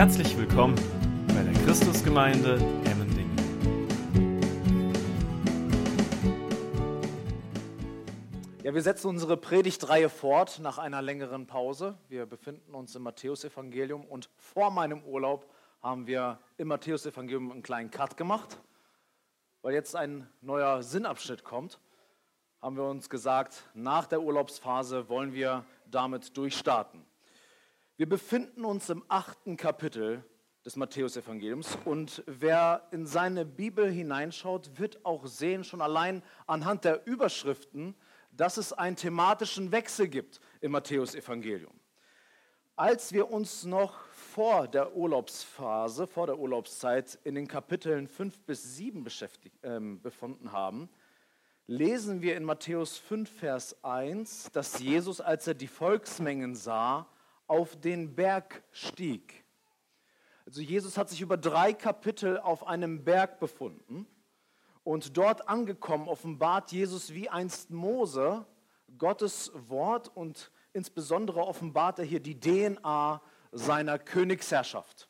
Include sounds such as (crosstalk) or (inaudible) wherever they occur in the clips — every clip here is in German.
Herzlich willkommen bei der Christusgemeinde Emmendingen. Ja, wir setzen unsere Predigtreihe fort nach einer längeren Pause. Wir befinden uns im Matthäusevangelium und vor meinem Urlaub haben wir im Matthäusevangelium einen kleinen Cut gemacht, weil jetzt ein neuer Sinnabschnitt kommt. Haben wir uns gesagt, nach der Urlaubsphase wollen wir damit durchstarten. Wir befinden uns im achten Kapitel des Matthäusevangeliums und wer in seine Bibel hineinschaut, wird auch sehen, schon allein anhand der Überschriften, dass es einen thematischen Wechsel gibt im Matthäusevangelium. Als wir uns noch vor der Urlaubsphase, vor der Urlaubszeit in den Kapiteln 5 bis 7 äh, befunden haben, lesen wir in Matthäus 5, Vers 1, dass Jesus, als er die Volksmengen sah, auf den Berg stieg. Also Jesus hat sich über drei Kapitel auf einem Berg befunden und dort angekommen offenbart Jesus wie einst Mose Gottes Wort und insbesondere offenbart er hier die DNA seiner Königsherrschaft.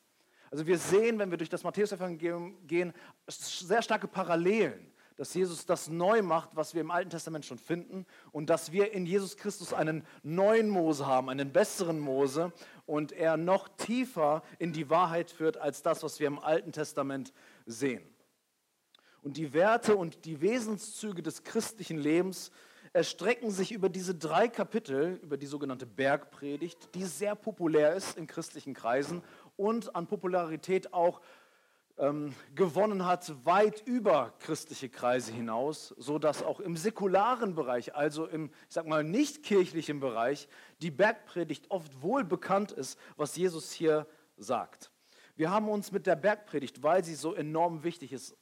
Also wir sehen, wenn wir durch das Matthäus-Evangelium gehen, sehr starke Parallelen dass Jesus das neu macht, was wir im Alten Testament schon finden und dass wir in Jesus Christus einen neuen Mose haben, einen besseren Mose und er noch tiefer in die Wahrheit führt als das, was wir im Alten Testament sehen. Und die Werte und die Wesenszüge des christlichen Lebens erstrecken sich über diese drei Kapitel, über die sogenannte Bergpredigt, die sehr populär ist in christlichen Kreisen und an Popularität auch ähm, gewonnen hat, weit über christliche Kreise hinaus, so dass auch im säkularen Bereich, also im, ich sag mal, nicht kirchlichen Bereich, die Bergpredigt oft wohl bekannt ist, was Jesus hier sagt. Wir haben uns mit der Bergpredigt, weil sie so enorm wichtig ist,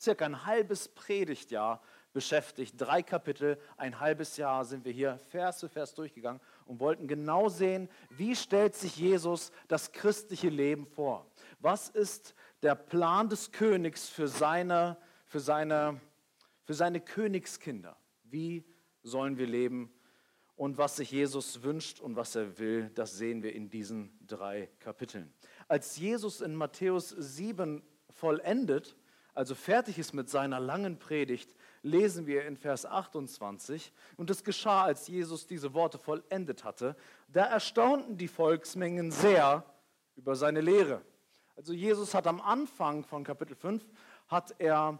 circa ein halbes Predigtjahr beschäftigt. Drei Kapitel, ein halbes Jahr sind wir hier Vers für Vers durchgegangen und wollten genau sehen, wie stellt sich Jesus das christliche Leben vor? Was ist der Plan des Königs für seine, für seine, für seine Königskinder. Wie sollen wir leben? Und was sich Jesus wünscht und was er will, das sehen wir in diesen drei Kapiteln. Als Jesus in Matthäus 7 vollendet, also fertig ist mit seiner langen Predigt, lesen wir in Vers 28, und es geschah, als Jesus diese Worte vollendet hatte, da erstaunten die Volksmengen sehr über seine Lehre also Jesus hat am Anfang von Kapitel 5 hat er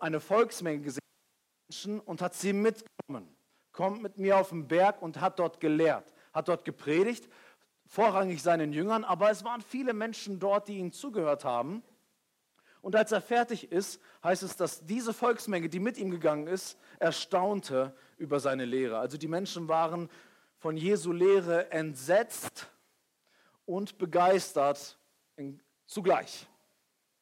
eine Volksmenge gesehen und hat sie mitgenommen. Kommt mit mir auf den Berg und hat dort gelehrt, hat dort gepredigt, vorrangig seinen Jüngern, aber es waren viele Menschen dort, die ihm zugehört haben. Und als er fertig ist, heißt es, dass diese Volksmenge, die mit ihm gegangen ist, erstaunte über seine Lehre. Also die Menschen waren von Jesu Lehre entsetzt und begeistert zugleich.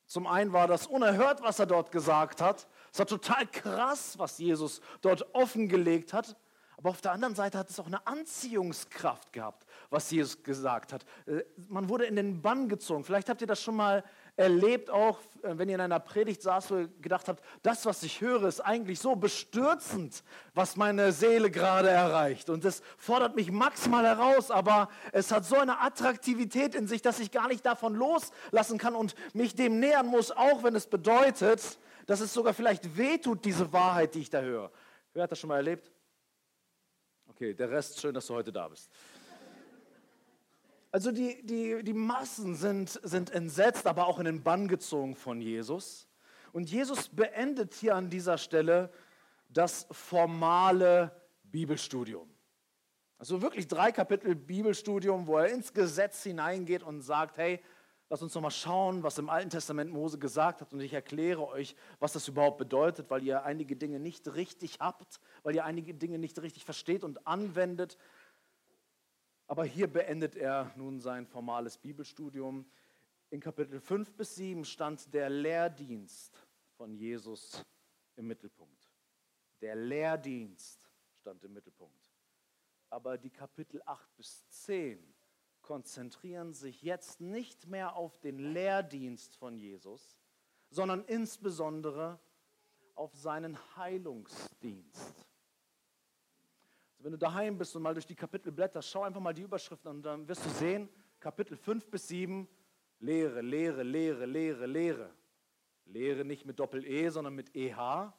Zum einen war das unerhört, was er dort gesagt hat. Es war total krass, was Jesus dort offengelegt hat. Aber auf der anderen Seite hat es auch eine Anziehungskraft gehabt, was Jesus gesagt hat. Äh, man wurde in den Bann gezogen. Vielleicht habt ihr das schon mal erlebt, auch äh, wenn ihr in einer Predigt saß, wo ihr gedacht habt, das, was ich höre, ist eigentlich so bestürzend, was meine Seele gerade erreicht. Und es fordert mich maximal heraus, aber es hat so eine Attraktivität in sich, dass ich gar nicht davon loslassen kann und mich dem nähern muss, auch wenn es bedeutet, dass es sogar vielleicht wehtut, diese Wahrheit, die ich da höre. Wer hat das schon mal erlebt? Okay, der Rest, schön, dass du heute da bist. Also die, die, die Massen sind, sind entsetzt, aber auch in den Bann gezogen von Jesus. Und Jesus beendet hier an dieser Stelle das formale Bibelstudium. Also wirklich drei Kapitel Bibelstudium, wo er ins Gesetz hineingeht und sagt, hey, lass uns noch mal schauen, was im Alten Testament Mose gesagt hat und ich erkläre euch, was das überhaupt bedeutet, weil ihr einige Dinge nicht richtig habt, weil ihr einige Dinge nicht richtig versteht und anwendet. Aber hier beendet er nun sein formales Bibelstudium. In Kapitel 5 bis 7 stand der Lehrdienst von Jesus im Mittelpunkt. Der Lehrdienst stand im Mittelpunkt. Aber die Kapitel 8 bis 10 konzentrieren sich jetzt nicht mehr auf den Lehrdienst von Jesus, sondern insbesondere auf seinen Heilungsdienst. Wenn du daheim bist und mal durch die Kapitel blätterst, schau einfach mal die Überschriften und dann wirst du sehen, Kapitel 5 bis 7 Lehre, Lehre, Lehre, Lehre, Lehre. Lehre nicht mit Doppel-E, sondern mit EH.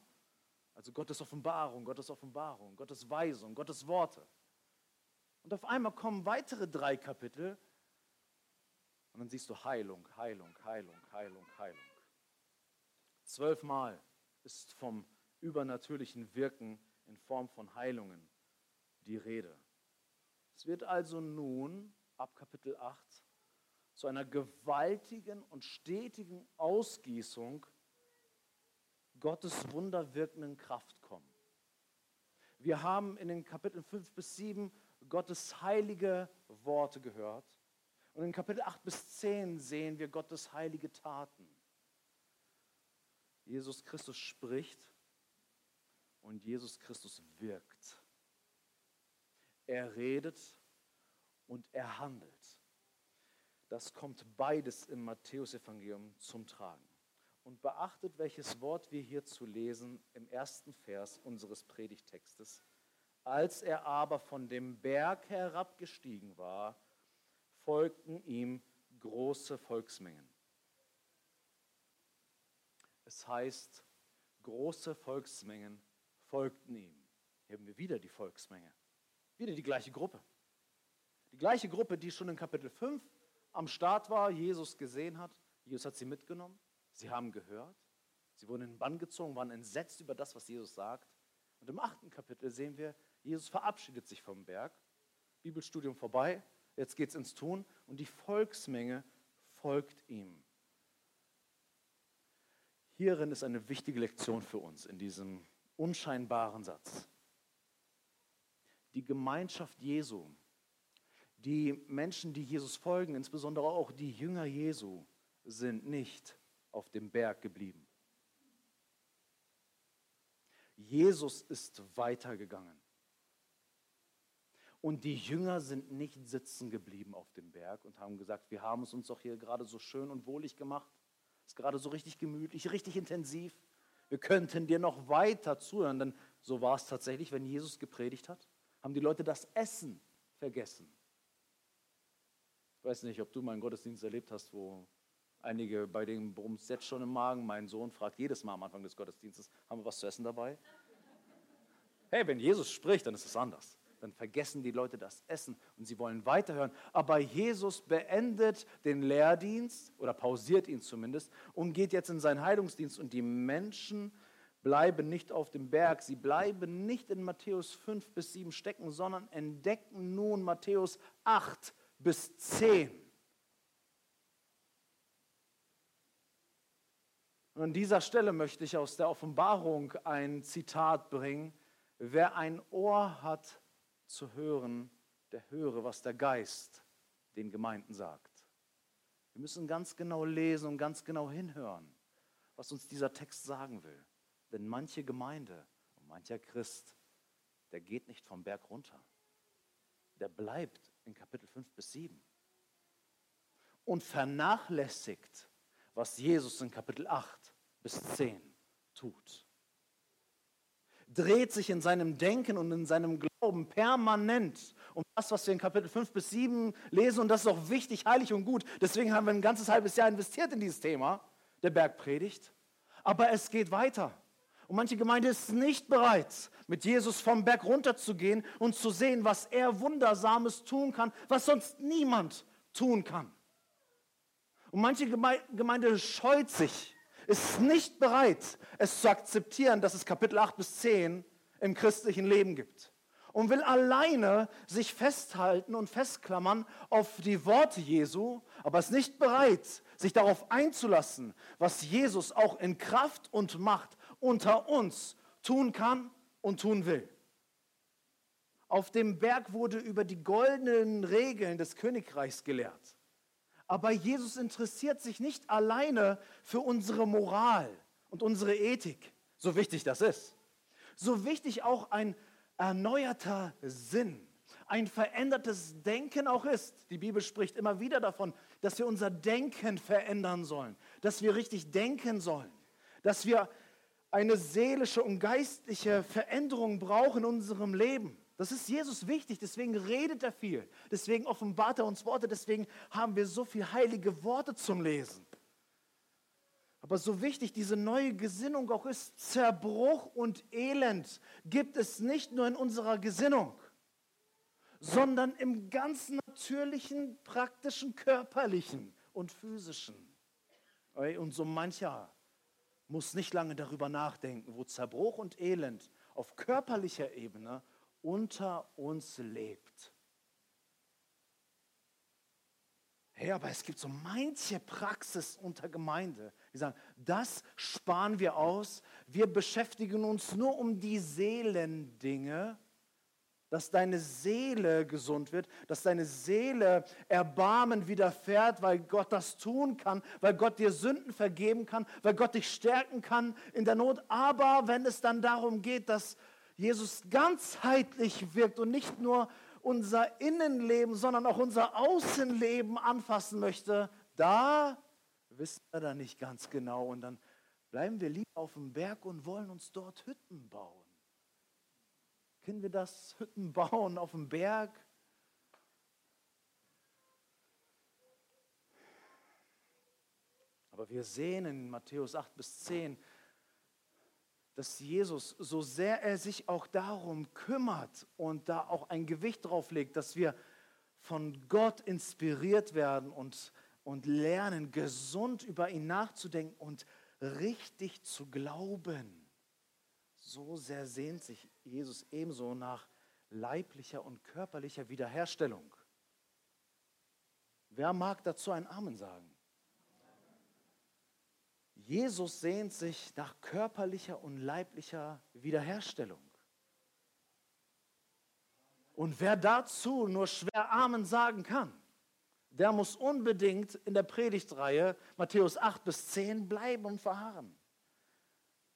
Also Gottes Offenbarung, Gottes Offenbarung, Gottes Weisung, Gottes Worte. Und auf einmal kommen weitere drei Kapitel und dann siehst du Heilung, Heilung, Heilung, Heilung, Heilung. Zwölfmal ist vom übernatürlichen Wirken in Form von Heilungen die Rede. Es wird also nun ab Kapitel 8 zu einer gewaltigen und stetigen Ausgießung Gottes wunderwirkenden Kraft kommen. Wir haben in den Kapiteln 5 bis 7 Gottes heilige Worte gehört. Und in Kapitel 8 bis 10 sehen wir Gottes heilige Taten. Jesus Christus spricht und Jesus Christus wirkt. Er redet und er handelt. Das kommt beides im Matthäusevangelium zum Tragen. Und beachtet, welches Wort wir hier zu lesen im ersten Vers unseres Predigtextes. Als er aber von dem Berg herabgestiegen war, folgten ihm große Volksmengen. Es heißt, große Volksmengen folgten ihm. Hier haben wir wieder die Volksmenge. Wieder die gleiche Gruppe. Die gleiche Gruppe, die schon in Kapitel 5 am Start war, Jesus gesehen hat. Jesus hat sie mitgenommen. Sie haben gehört. Sie wurden in den Bann gezogen, waren entsetzt über das, was Jesus sagt. Und im achten Kapitel sehen wir, Jesus verabschiedet sich vom Berg. Bibelstudium vorbei. Jetzt geht es ins Tun. Und die Volksmenge folgt ihm. Hierin ist eine wichtige Lektion für uns in diesem unscheinbaren Satz. Die Gemeinschaft Jesu die Menschen, die Jesus folgen, insbesondere auch die Jünger Jesu, sind nicht auf dem Berg geblieben. Jesus ist weitergegangen. Und die Jünger sind nicht sitzen geblieben auf dem Berg und haben gesagt, wir haben es uns doch hier gerade so schön und wohlig gemacht. Es ist gerade so richtig gemütlich, richtig intensiv. Wir könnten dir noch weiter zuhören, denn so war es tatsächlich, wenn Jesus gepredigt hat, haben die Leute das Essen vergessen. Ich weiß nicht, ob du meinen Gottesdienst erlebt hast, wo einige, bei denen brummt jetzt schon im Magen. Mein Sohn fragt jedes Mal am Anfang des Gottesdienstes, haben wir was zu essen dabei? Hey, wenn Jesus spricht, dann ist es anders. Dann vergessen die Leute das Essen und sie wollen weiterhören. Aber Jesus beendet den Lehrdienst oder pausiert ihn zumindest und geht jetzt in seinen Heilungsdienst. Und die Menschen bleiben nicht auf dem Berg, sie bleiben nicht in Matthäus 5 bis 7 stecken, sondern entdecken nun Matthäus 8 bis 10. Und an dieser Stelle möchte ich aus der Offenbarung ein Zitat bringen. Wer ein Ohr hat zu hören, der höre, was der Geist den Gemeinden sagt. Wir müssen ganz genau lesen und ganz genau hinhören, was uns dieser Text sagen will. Denn manche Gemeinde und mancher Christ, der geht nicht vom Berg runter. Der bleibt in Kapitel 5 bis 7 und vernachlässigt, was Jesus in Kapitel 8 bis 10 tut. Dreht sich in seinem Denken und in seinem Glauben permanent um das, was wir in Kapitel 5 bis 7 lesen. Und das ist auch wichtig, heilig und gut. Deswegen haben wir ein ganzes halbes Jahr investiert in dieses Thema der Bergpredigt. Aber es geht weiter. Und manche Gemeinde ist nicht bereit, mit Jesus vom Berg runterzugehen und zu sehen, was er Wundersames tun kann, was sonst niemand tun kann. Und manche Gemeinde scheut sich, ist nicht bereit, es zu akzeptieren, dass es Kapitel 8 bis 10 im christlichen Leben gibt. Und will alleine sich festhalten und festklammern auf die Worte Jesu, aber ist nicht bereit, sich darauf einzulassen, was Jesus auch in Kraft und Macht unter uns tun kann und tun will. Auf dem Berg wurde über die goldenen Regeln des Königreichs gelehrt. Aber Jesus interessiert sich nicht alleine für unsere Moral und unsere Ethik, so wichtig das ist. So wichtig auch ein erneuerter Sinn, ein verändertes Denken auch ist. Die Bibel spricht immer wieder davon, dass wir unser Denken verändern sollen, dass wir richtig denken sollen, dass wir eine seelische und geistliche Veränderung brauchen in unserem Leben. Das ist Jesus wichtig, deswegen redet er viel. Deswegen offenbart er uns Worte, deswegen haben wir so viele heilige Worte zum Lesen. Aber so wichtig diese neue Gesinnung auch ist, Zerbruch und Elend gibt es nicht nur in unserer Gesinnung, sondern im ganz natürlichen, praktischen, körperlichen und physischen. Und so mancher muss nicht lange darüber nachdenken, wo Zerbruch und Elend auf körperlicher Ebene unter uns lebt. Hey, aber es gibt so manche Praxis unter Gemeinde, die sagen, das sparen wir aus, wir beschäftigen uns nur um die Seelendinge, dass deine Seele gesund wird, dass deine Seele Erbarmen widerfährt, weil Gott das tun kann, weil Gott dir Sünden vergeben kann, weil Gott dich stärken kann in der Not. Aber wenn es dann darum geht, dass Jesus ganzheitlich wirkt und nicht nur unser Innenleben, sondern auch unser Außenleben anfassen möchte, da wissen wir da nicht ganz genau. Und dann bleiben wir lieber auf dem Berg und wollen uns dort Hütten bauen. Kennen wir das? Hütten bauen auf dem Berg? Aber wir sehen in Matthäus 8 bis 10, dass Jesus, so sehr er sich auch darum kümmert und da auch ein Gewicht drauf legt, dass wir von Gott inspiriert werden und, und lernen, gesund über ihn nachzudenken und richtig zu glauben. So sehr sehnt sich Jesus ebenso nach leiblicher und körperlicher Wiederherstellung. Wer mag dazu ein Amen sagen? Jesus sehnt sich nach körperlicher und leiblicher Wiederherstellung. Und wer dazu nur schwer Amen sagen kann, der muss unbedingt in der Predigtreihe Matthäus 8 bis 10 bleiben und verharren.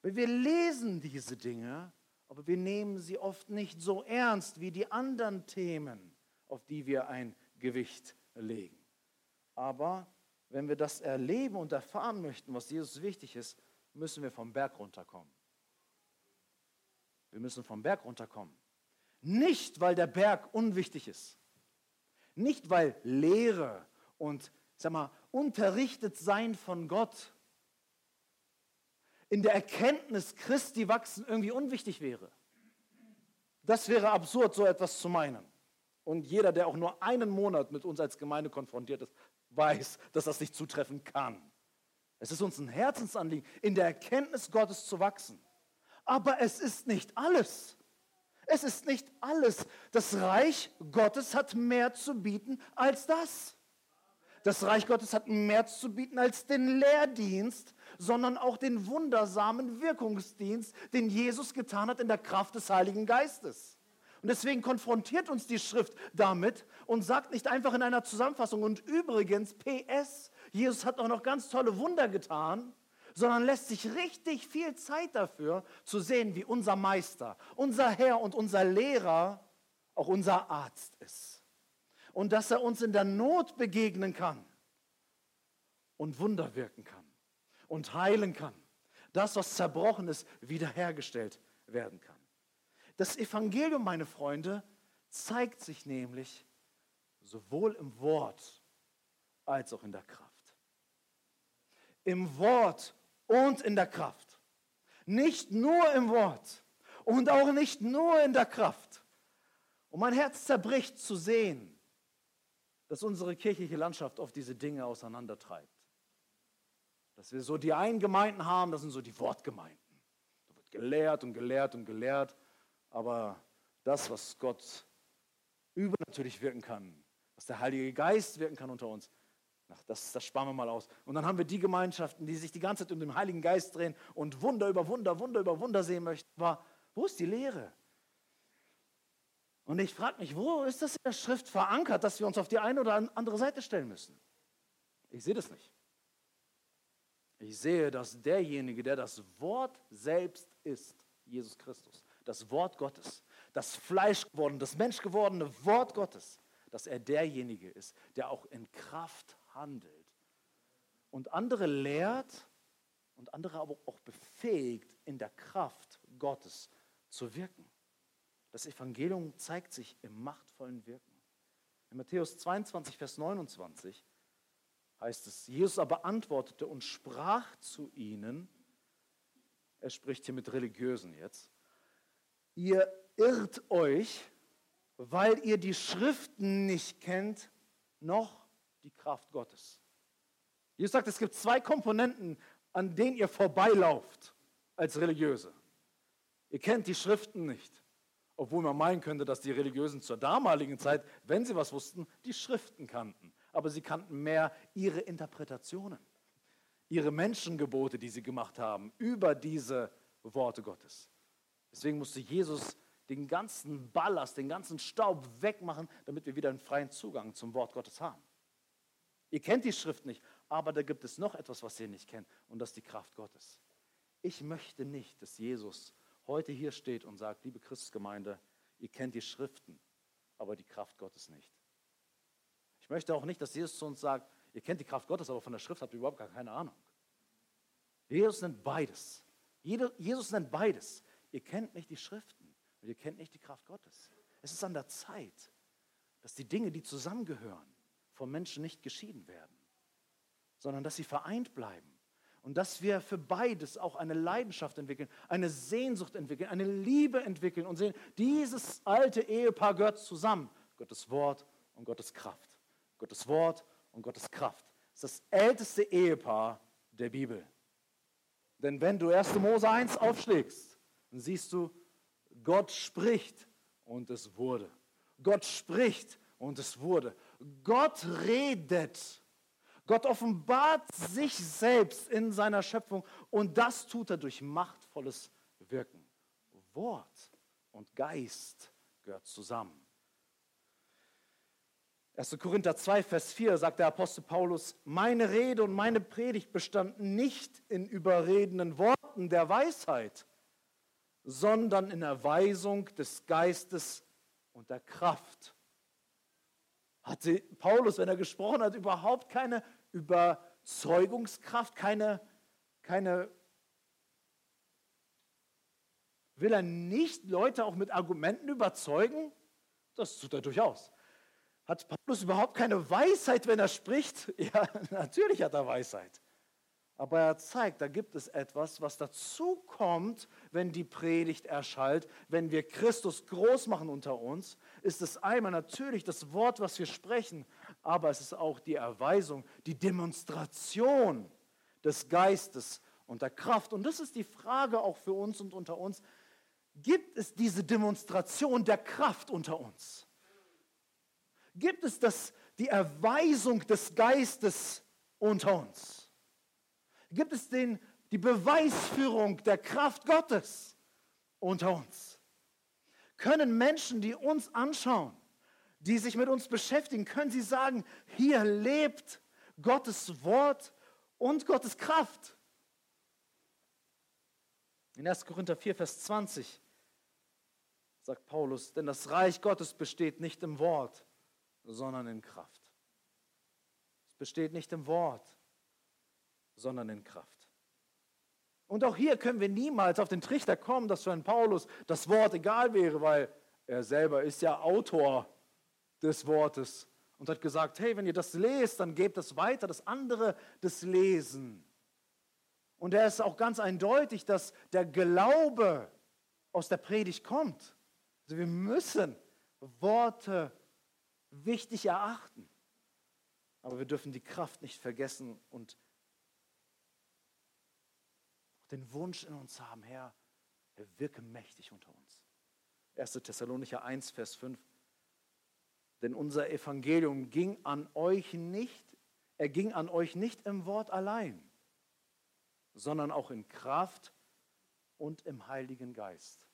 Weil wir lesen diese Dinge, aber wir nehmen sie oft nicht so ernst wie die anderen Themen, auf die wir ein Gewicht legen. Aber wenn wir das erleben und erfahren möchten, was Jesus wichtig ist, müssen wir vom Berg runterkommen. Wir müssen vom Berg runterkommen. Nicht, weil der Berg unwichtig ist. Nicht, weil Lehre und, sag mal, unterrichtet sein von Gott in der Erkenntnis Christi wachsen irgendwie unwichtig wäre. Das wäre absurd, so etwas zu meinen. Und jeder, der auch nur einen Monat mit uns als Gemeinde konfrontiert ist, weiß, dass das nicht zutreffen kann. Es ist uns ein Herzensanliegen, in der Erkenntnis Gottes zu wachsen. Aber es ist nicht alles. Es ist nicht alles. Das Reich Gottes hat mehr zu bieten als das. Das Reich Gottes hat mehr zu bieten als den Lehrdienst, sondern auch den wundersamen Wirkungsdienst, den Jesus getan hat in der Kraft des Heiligen Geistes. Und deswegen konfrontiert uns die Schrift damit und sagt nicht einfach in einer Zusammenfassung, und übrigens, PS, Jesus hat auch noch ganz tolle Wunder getan, sondern lässt sich richtig viel Zeit dafür zu sehen, wie unser Meister, unser Herr und unser Lehrer auch unser Arzt ist. Und dass er uns in der Not begegnen kann und Wunder wirken kann und heilen kann. Das, was zerbrochen ist, wiederhergestellt werden kann. Das Evangelium, meine Freunde, zeigt sich nämlich sowohl im Wort als auch in der Kraft. Im Wort und in der Kraft. Nicht nur im Wort und auch nicht nur in der Kraft. Und mein Herz zerbricht zu sehen, dass unsere kirchliche Landschaft oft diese Dinge auseinandertreibt. Dass wir so die einen Gemeinden haben, das sind so die Wortgemeinden. Da wird gelehrt und gelehrt und gelehrt. Aber das, was Gott übernatürlich wirken kann, was der Heilige Geist wirken kann unter uns, ach, das, das sparen wir mal aus. Und dann haben wir die Gemeinschaften, die sich die ganze Zeit um den Heiligen Geist drehen und Wunder über Wunder, Wunder über Wunder sehen möchten. Aber wo ist die Lehre? Und ich frage mich, wo ist das in der Schrift verankert, dass wir uns auf die eine oder andere Seite stellen müssen? Ich sehe das nicht. Ich sehe, dass derjenige, der das Wort selbst ist, Jesus Christus, das Wort Gottes, das Fleisch gewordene, das Mensch gewordene Wort Gottes, dass er derjenige ist, der auch in Kraft handelt und andere lehrt und andere aber auch befähigt, in der Kraft Gottes zu wirken. Das Evangelium zeigt sich im machtvollen Wirken. In Matthäus 22, Vers 29 heißt es, Jesus aber antwortete und sprach zu ihnen, er spricht hier mit Religiösen jetzt, ihr irrt euch, weil ihr die Schriften nicht kennt, noch die Kraft Gottes. Jesus sagt, es gibt zwei Komponenten, an denen ihr vorbeilauft als Religiöse. Ihr kennt die Schriften nicht, obwohl man meinen könnte, dass die Religiösen zur damaligen Zeit, wenn sie was wussten, die Schriften kannten. Aber sie kannten mehr ihre Interpretationen, ihre Menschengebote, die sie gemacht haben, über diese Worte Gottes. Deswegen musste Jesus den ganzen Ballast, den ganzen Staub wegmachen, damit wir wieder einen freien Zugang zum Wort Gottes haben. Ihr kennt die Schrift nicht, aber da gibt es noch etwas, was ihr nicht kennt, und das ist die Kraft Gottes. Ich möchte nicht, dass Jesus heute hier steht und sagt, liebe Christusgemeinde, ihr kennt die Schriften, aber die Kraft Gottes nicht. Ich möchte auch nicht, dass Jesus zu uns sagt, ihr kennt die Kraft Gottes, aber von der Schrift habt ihr überhaupt gar keine Ahnung. Jesus nennt beides. Jesus nennt beides. Ihr kennt nicht die Schriften und ihr kennt nicht die Kraft Gottes. Es ist an der Zeit, dass die Dinge, die zusammengehören, vom Menschen nicht geschieden werden, sondern dass sie vereint bleiben. Und dass wir für beides auch eine Leidenschaft entwickeln, eine Sehnsucht entwickeln, eine Liebe entwickeln und sehen, dieses alte Ehepaar gehört zusammen. Gottes Wort und Gottes Kraft. Gottes Wort und Gottes Kraft. Das ist das älteste Ehepaar der Bibel. Denn wenn du 1. Mose 1 aufschlägst, dann siehst du, Gott spricht und es wurde. Gott spricht und es wurde. Gott redet. Gott offenbart sich selbst in seiner Schöpfung und das tut er durch machtvolles Wirken. Wort und Geist gehört zusammen. 1. Korinther 2, Vers 4 sagt der Apostel Paulus, meine Rede und meine Predigt bestanden nicht in überredenden Worten der Weisheit, sondern in Erweisung des Geistes und der Kraft. Hatte Paulus, wenn er gesprochen hat, überhaupt keine Überzeugungskraft, keine, keine Will er nicht Leute auch mit Argumenten überzeugen? Das tut er durchaus. Hat Paulus überhaupt keine Weisheit, wenn er spricht? (laughs) Ja, natürlich hat er Weisheit. Aber er zeigt, da gibt es etwas, was dazu kommt, wenn die Predigt erschallt, wenn wir Christus groß machen unter uns, ist es einmal natürlich das Wort, was wir sprechen, aber es ist auch die Erweisung, die Demonstration des Geistes und der Kraft. Und das ist die Frage auch für uns und unter uns. Gibt es diese Demonstration der Kraft unter uns? gibt es das, die Erweisung des Geistes unter uns? Gibt es den, die Beweisführung der Kraft Gottes unter uns? Können Menschen, die uns anschauen, die sich mit uns beschäftigen, können sie sagen, hier lebt Gottes Wort und Gottes Kraft? In 1. Korinther 4, Vers 20 sagt Paulus, denn das Reich Gottes besteht nicht im Wort, sondern in Kraft. Es besteht nicht im Wort, sondern in Kraft. Und auch hier können wir niemals auf den Trichter kommen, dass für einen Paulus das Wort egal wäre, weil er selber ist ja Autor des Wortes und hat gesagt, hey, wenn ihr das lest, dann gebt es weiter, das andere das Lesen. Und er ist auch ganz eindeutig, dass der Glaube aus der Predigt kommt. Also wir müssen Worte wichtig erachten. Aber wir dürfen die Kraft nicht vergessen und den Wunsch in uns haben, Herr, er wirke mächtig unter uns. 1. Thessalonicher 1, Vers 5. Denn unser Evangelium ging an euch nicht, er ging an euch nicht im Wort allein, sondern auch in Kraft und im Heiligen Geist.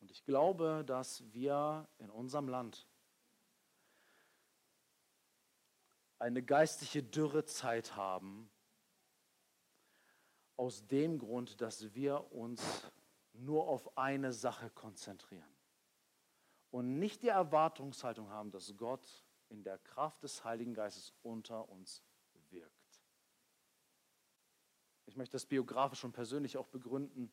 Und ich glaube, dass wir in unserem Land eine geistliche Dürrezeit haben, aus dem Grund, dass wir uns nur auf eine Sache konzentrieren und nicht die Erwartungshaltung haben, dass Gott in der Kraft des Heiligen Geistes unter uns wirkt. Ich möchte das biografisch und persönlich auch begründen.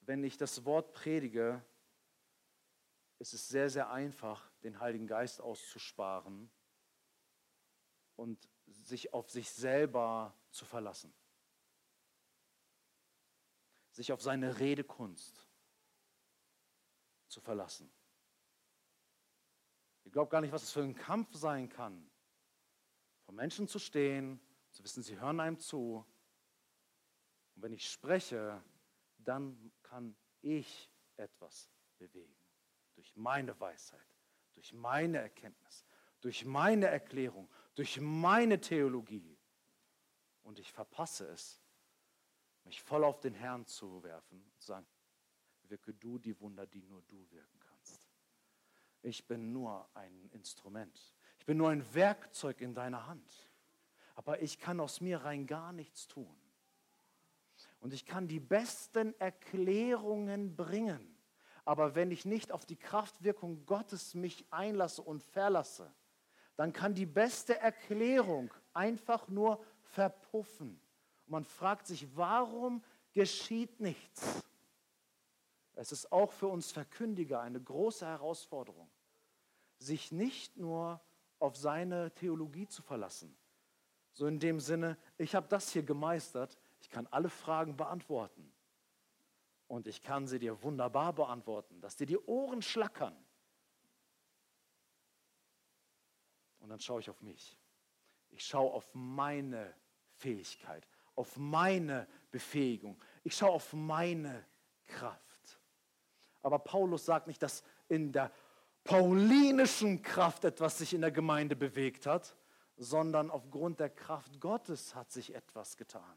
wenn ich das Wort predige, ist es sehr, sehr einfach, den Heiligen Geist auszusparen und sich auf sich selber zu verlassen. Sich auf seine Redekunst zu verlassen. Ich glaube gar nicht, was es für ein Kampf sein kann, vor Menschen zu stehen, zu wissen, sie hören einem zu. Und wenn ich spreche, dann kann ich etwas bewegen. Durch meine Weisheit, durch meine Erkenntnis, durch meine Erklärung, durch meine Theologie. Und ich verpasse es, mich voll auf den Herrn zu werfen und zu sagen, wirke du die Wunder, die nur du wirken kannst. Ich bin nur ein Instrument. Ich bin nur ein Werkzeug in deiner Hand. Aber ich kann aus mir rein gar nichts tun. Und ich kann die besten Erklärungen bringen. Aber wenn ich nicht auf die Kraftwirkung Gottes mich einlasse und verlasse, dann kann die beste Erklärung einfach nur verpuffen. Und man fragt sich, warum geschieht nichts? Es ist auch für uns Verkündiger eine große Herausforderung, sich nicht nur auf seine Theologie zu verlassen. So in dem Sinne, ich habe das hier gemeistert, ich kann alle Fragen beantworten. Und ich kann sie dir wunderbar beantworten, dass dir die Ohren schlackern. Und dann schaue ich auf mich. Ich schaue auf meine Fähigkeit, auf meine Befähigung. Ich schaue auf meine Kraft. Aber Paulus sagt nicht, dass in der paulinischen Kraft etwas sich in der Gemeinde bewegt hat, sondern aufgrund der Kraft Gottes hat sich etwas getan.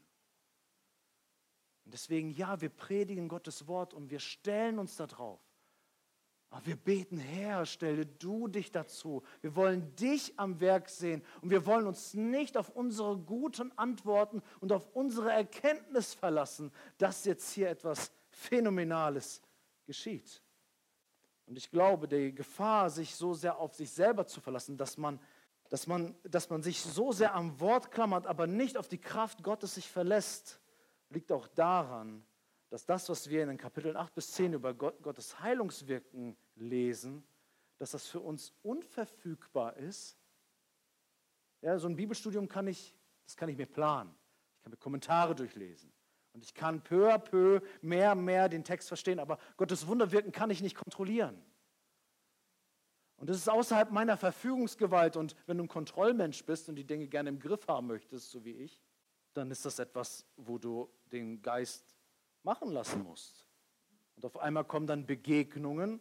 Und deswegen, ja, wir predigen Gottes Wort und wir stellen uns darauf. Aber wir beten, Herr, stelle du dich dazu. Wir wollen dich am Werk sehen und wir wollen uns nicht auf unsere guten Antworten und auf unsere Erkenntnis verlassen, dass jetzt hier etwas Phänomenales geschieht. Und ich glaube, die Gefahr, sich so sehr auf sich selber zu verlassen, dass man, dass man, dass man sich so sehr am Wort klammert, aber nicht auf die Kraft Gottes sich verlässt, liegt auch daran, dass das, was wir in den Kapiteln 8 bis 10 über Gott, Gottes Heilungswirken lesen, dass das für uns unverfügbar ist. Ja, so ein Bibelstudium kann ich, das kann ich mir planen. Ich kann mir Kommentare durchlesen. Und ich kann peu à peu mehr, mehr den Text verstehen, aber Gottes Wunderwirken kann ich nicht kontrollieren. Und das ist außerhalb meiner Verfügungsgewalt. Und wenn du ein Kontrollmensch bist und die Dinge gerne im Griff haben möchtest, so wie ich, dann ist das etwas, wo du den Geist machen lassen musst. Und auf einmal kommen dann Begegnungen,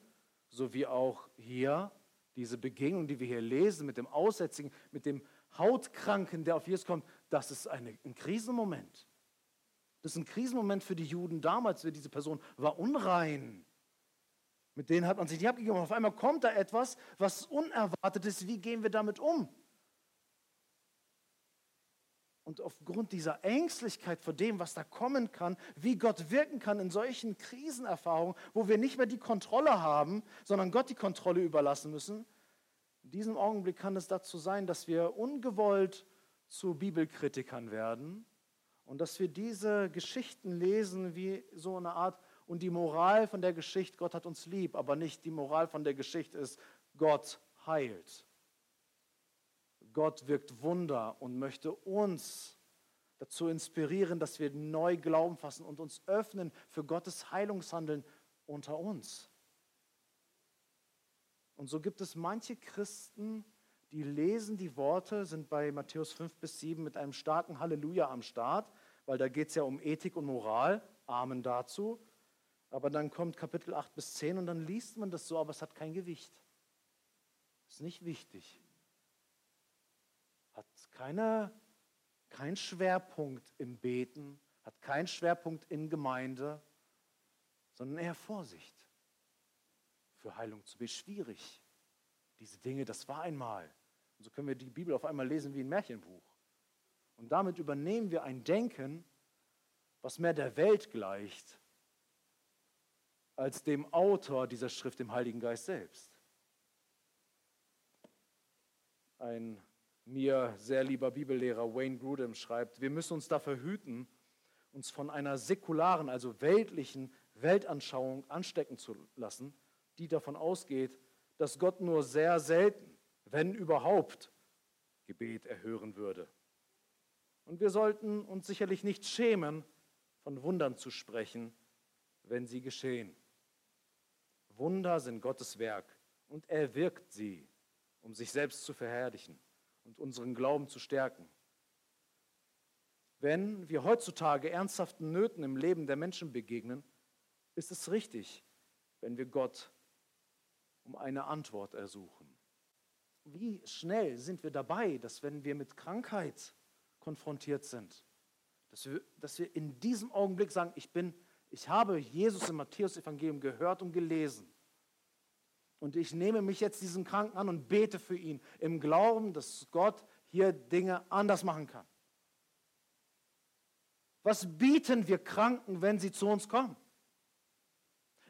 so wie auch hier diese Begegnung, die wir hier lesen mit dem Aussätzigen, mit dem Hautkranken, der auf Jesus kommt. Das ist eine, ein Krisenmoment. Das ist ein Krisenmoment für die Juden damals, für diese Person war unrein. Mit denen hat man sich nicht abgegeben. Auf einmal kommt da etwas, was unerwartet ist. Wie gehen wir damit um? Und aufgrund dieser Ängstlichkeit vor dem, was da kommen kann, wie Gott wirken kann in solchen Krisenerfahrungen, wo wir nicht mehr die Kontrolle haben, sondern Gott die Kontrolle überlassen müssen, in diesem Augenblick kann es dazu sein, dass wir ungewollt zu Bibelkritikern werden und dass wir diese Geschichten lesen wie so eine Art, und die Moral von der Geschichte, Gott hat uns lieb, aber nicht die Moral von der Geschichte ist, Gott heilt. Gott wirkt Wunder und möchte uns dazu inspirieren, dass wir neu Glauben fassen und uns öffnen für Gottes Heilungshandeln unter uns. Und so gibt es manche Christen, die lesen die Worte, sind bei Matthäus 5 bis 7 mit einem starken Halleluja am Start, weil da geht es ja um Ethik und Moral. Amen dazu. Aber dann kommt Kapitel 8 bis 10 und dann liest man das so, aber es hat kein Gewicht. Ist nicht wichtig. Keine, keinen Schwerpunkt im Beten, hat keinen Schwerpunkt in Gemeinde, sondern eher Vorsicht. Für Heilung zu beten, schwierig. Diese Dinge, das war einmal. Und so können wir die Bibel auf einmal lesen wie ein Märchenbuch. Und damit übernehmen wir ein Denken, was mehr der Welt gleicht, als dem Autor dieser Schrift, dem Heiligen Geist selbst. Ein mir sehr lieber Bibellehrer Wayne Grudem schreibt, wir müssen uns dafür hüten, uns von einer säkularen, also weltlichen Weltanschauung anstecken zu lassen, die davon ausgeht, dass Gott nur sehr selten, wenn überhaupt, Gebet erhören würde. Und wir sollten uns sicherlich nicht schämen, von Wundern zu sprechen, wenn sie geschehen. Wunder sind Gottes Werk und er wirkt sie, um sich selbst zu verherrlichen und unseren Glauben zu stärken. Wenn wir heutzutage ernsthaften Nöten im Leben der Menschen begegnen, ist es richtig, wenn wir Gott um eine Antwort ersuchen. Wie schnell sind wir dabei, dass wenn wir mit Krankheit konfrontiert sind, dass wir, dass wir in diesem Augenblick sagen, ich bin, ich habe Jesus im Matthäus-Evangelium gehört und gelesen. Und ich nehme mich jetzt diesem Kranken an und bete für ihn, im Glauben, dass Gott hier Dinge anders machen kann. Was bieten wir Kranken, wenn sie zu uns kommen?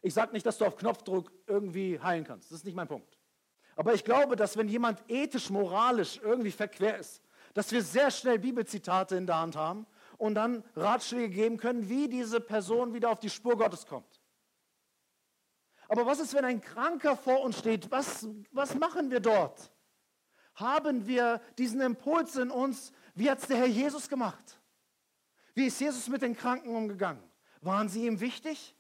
Ich sage nicht, dass du auf Knopfdruck irgendwie heilen kannst. Das ist nicht mein Punkt. Aber ich glaube, dass wenn jemand ethisch, moralisch irgendwie verquer ist, dass wir sehr schnell Bibelzitate in der Hand haben und dann Ratschläge geben können, wie diese Person wieder auf die Spur Gottes kommt. Aber was ist, wenn ein Kranker vor uns steht? Was, was machen wir dort? Haben wir diesen Impuls in uns, wie hat es der Herr Jesus gemacht? Wie ist Jesus mit den Kranken umgegangen? Waren sie ihm wichtig?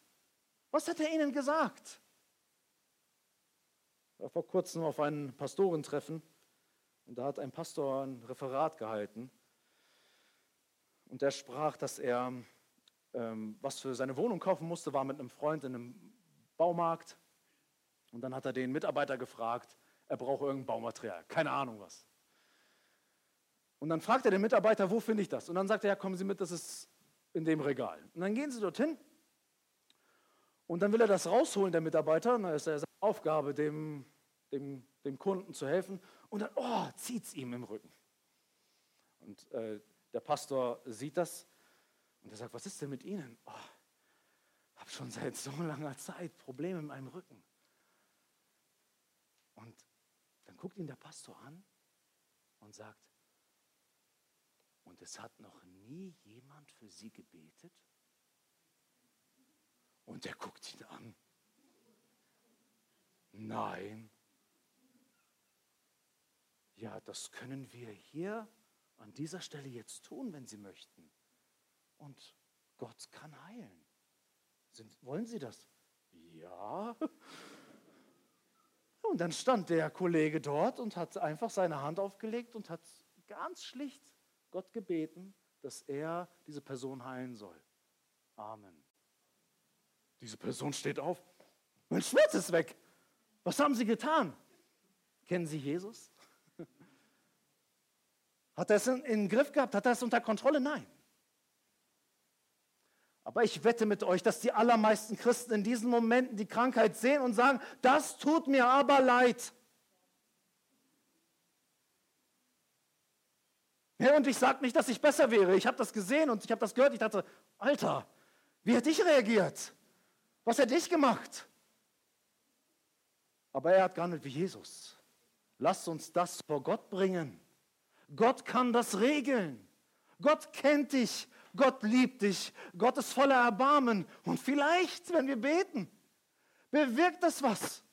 Was hat er ihnen gesagt? Ich war vor kurzem auf einem Pastorentreffen und da hat ein Pastor ein Referat gehalten und der sprach, dass er ähm, was für seine Wohnung kaufen musste, war mit einem Freund in einem Baumarkt und dann hat er den Mitarbeiter gefragt, er braucht irgendein Baumaterial, keine Ahnung was. Und dann fragt er den Mitarbeiter, wo finde ich das? Und dann sagt er, ja, kommen Sie mit, das ist in dem Regal. Und dann gehen sie dorthin und dann will er das rausholen, der Mitarbeiter. Und dann ist er seine Aufgabe, dem, dem, dem Kunden zu helfen. Und dann, oh, zieht es ihm im Rücken. Und äh, der Pastor sieht das und er sagt, was ist denn mit Ihnen? Oh, habe schon seit so langer Zeit Probleme in meinem Rücken. Und dann guckt ihn der Pastor an und sagt, und es hat noch nie jemand für sie gebetet? Und er guckt ihn an. Nein. Ja, das können wir hier an dieser Stelle jetzt tun, wenn Sie möchten. Und Gott kann heilen. Sind, wollen Sie das? Ja. Und dann stand der Kollege dort und hat einfach seine Hand aufgelegt und hat ganz schlicht Gott gebeten, dass er diese Person heilen soll. Amen. Diese Person steht auf. Mein Schmerz ist weg. Was haben Sie getan? Kennen Sie Jesus? (laughs) Hat er es in, in den Griff gehabt? Hat er es unter Kontrolle? Nein. Aber ich wette mit euch, dass die allermeisten Christen in diesen Momenten die Krankheit sehen und sagen, das tut mir aber leid. Ja, und ich sage nicht, dass ich besser wäre. Ich habe das gesehen und ich habe das gehört. Ich dachte, Alter, wie hätte ich reagiert? Was hätte ich gemacht? Aber er hat gehandelt wie Jesus. Lasst uns das vor Gott bringen. Gott kann das regeln. Gott kennt dich. Gott liebt dich. Gott ist voller Erbarmen. Und vielleicht, wenn wir beten, bewirkt das was.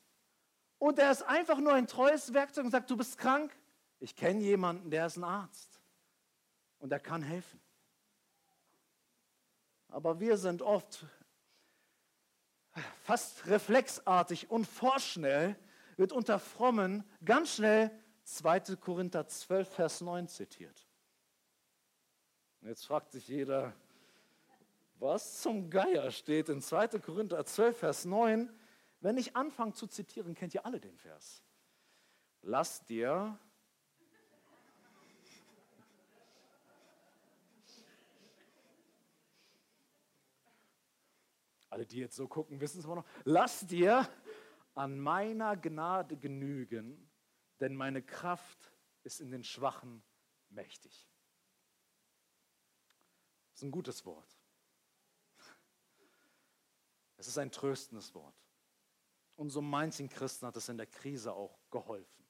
Und er ist einfach nur ein treues Werkzeug und sagt, du bist krank. Ich kenne jemanden, der ist ein Arzt und er kann helfen. Aber wir sind oft fast reflexartig und vorschnell, wird unter Frommen ganz schnell 2. Korinther 12, Vers 9 zitiert. Und jetzt fragt sich jeder, was zum Geier steht in 2. Korinther 12, Vers 9? Wenn ich anfange zu zitieren, kennt ihr alle den Vers. Lass dir Alle, die jetzt so gucken, wissen es immer noch. Lass dir an meiner Gnade genügen, denn meine Kraft ist in den Schwachen mächtig. Ein gutes Wort. Es ist ein tröstendes Wort. Und so manchen Christen hat es in der Krise auch geholfen.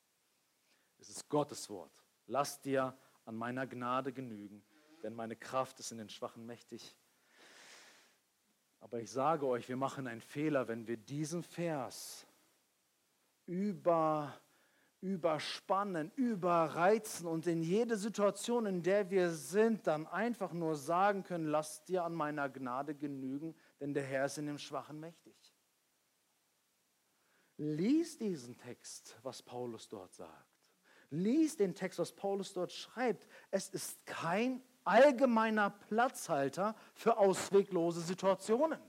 Es ist Gottes Wort. Lass dir an meiner Gnade genügen, denn meine Kraft ist in den Schwachen mächtig. Aber ich sage euch, wir machen einen Fehler, wenn wir diesen Vers über, überspannen, überreizen und in jede Situation, in der wir sind, dann einfach nur sagen können, lass dir an meiner Gnade genügen, denn der Herr ist in dem Schwachen mächtig. Lies diesen Text, was Paulus dort sagt. Lies den Text, was Paulus dort schreibt. Es ist kein allgemeiner Platzhalter für ausweglose Situationen.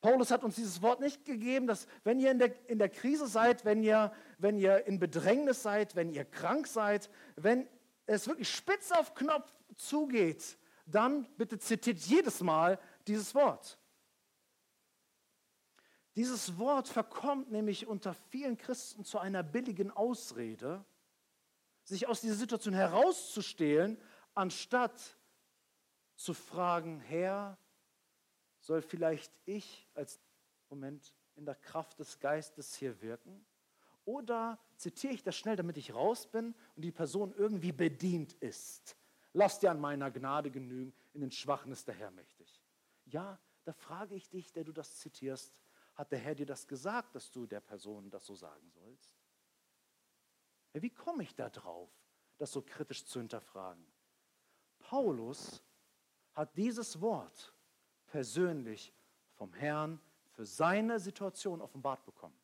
Paulus hat uns dieses Wort nicht gegeben, dass wenn ihr in der, in der Krise seid, wenn ihr, wenn ihr in Bedrängnis seid, wenn ihr krank seid, wenn es wirklich spitz auf Knopf zugeht, dann bitte zitiert jedes Mal dieses Wort. Dieses Wort verkommt nämlich unter vielen Christen zu einer billigen Ausrede, sich aus dieser Situation herauszustehlen, anstatt zu fragen, Herr, soll vielleicht ich als Moment in der Kraft des Geistes hier wirken? Oder zitiere ich das schnell, damit ich raus bin und die Person irgendwie bedient ist? Lass dir an meiner Gnade genügen, in den Schwachen ist der Herr mächtig. Ja, da frage ich dich, der du das zitierst, hat der Herr dir das gesagt, dass du der Person das so sagen sollst? Wie komme ich da drauf, das so kritisch zu hinterfragen? Paulus hat dieses Wort persönlich vom Herrn für seine Situation offenbart bekommen.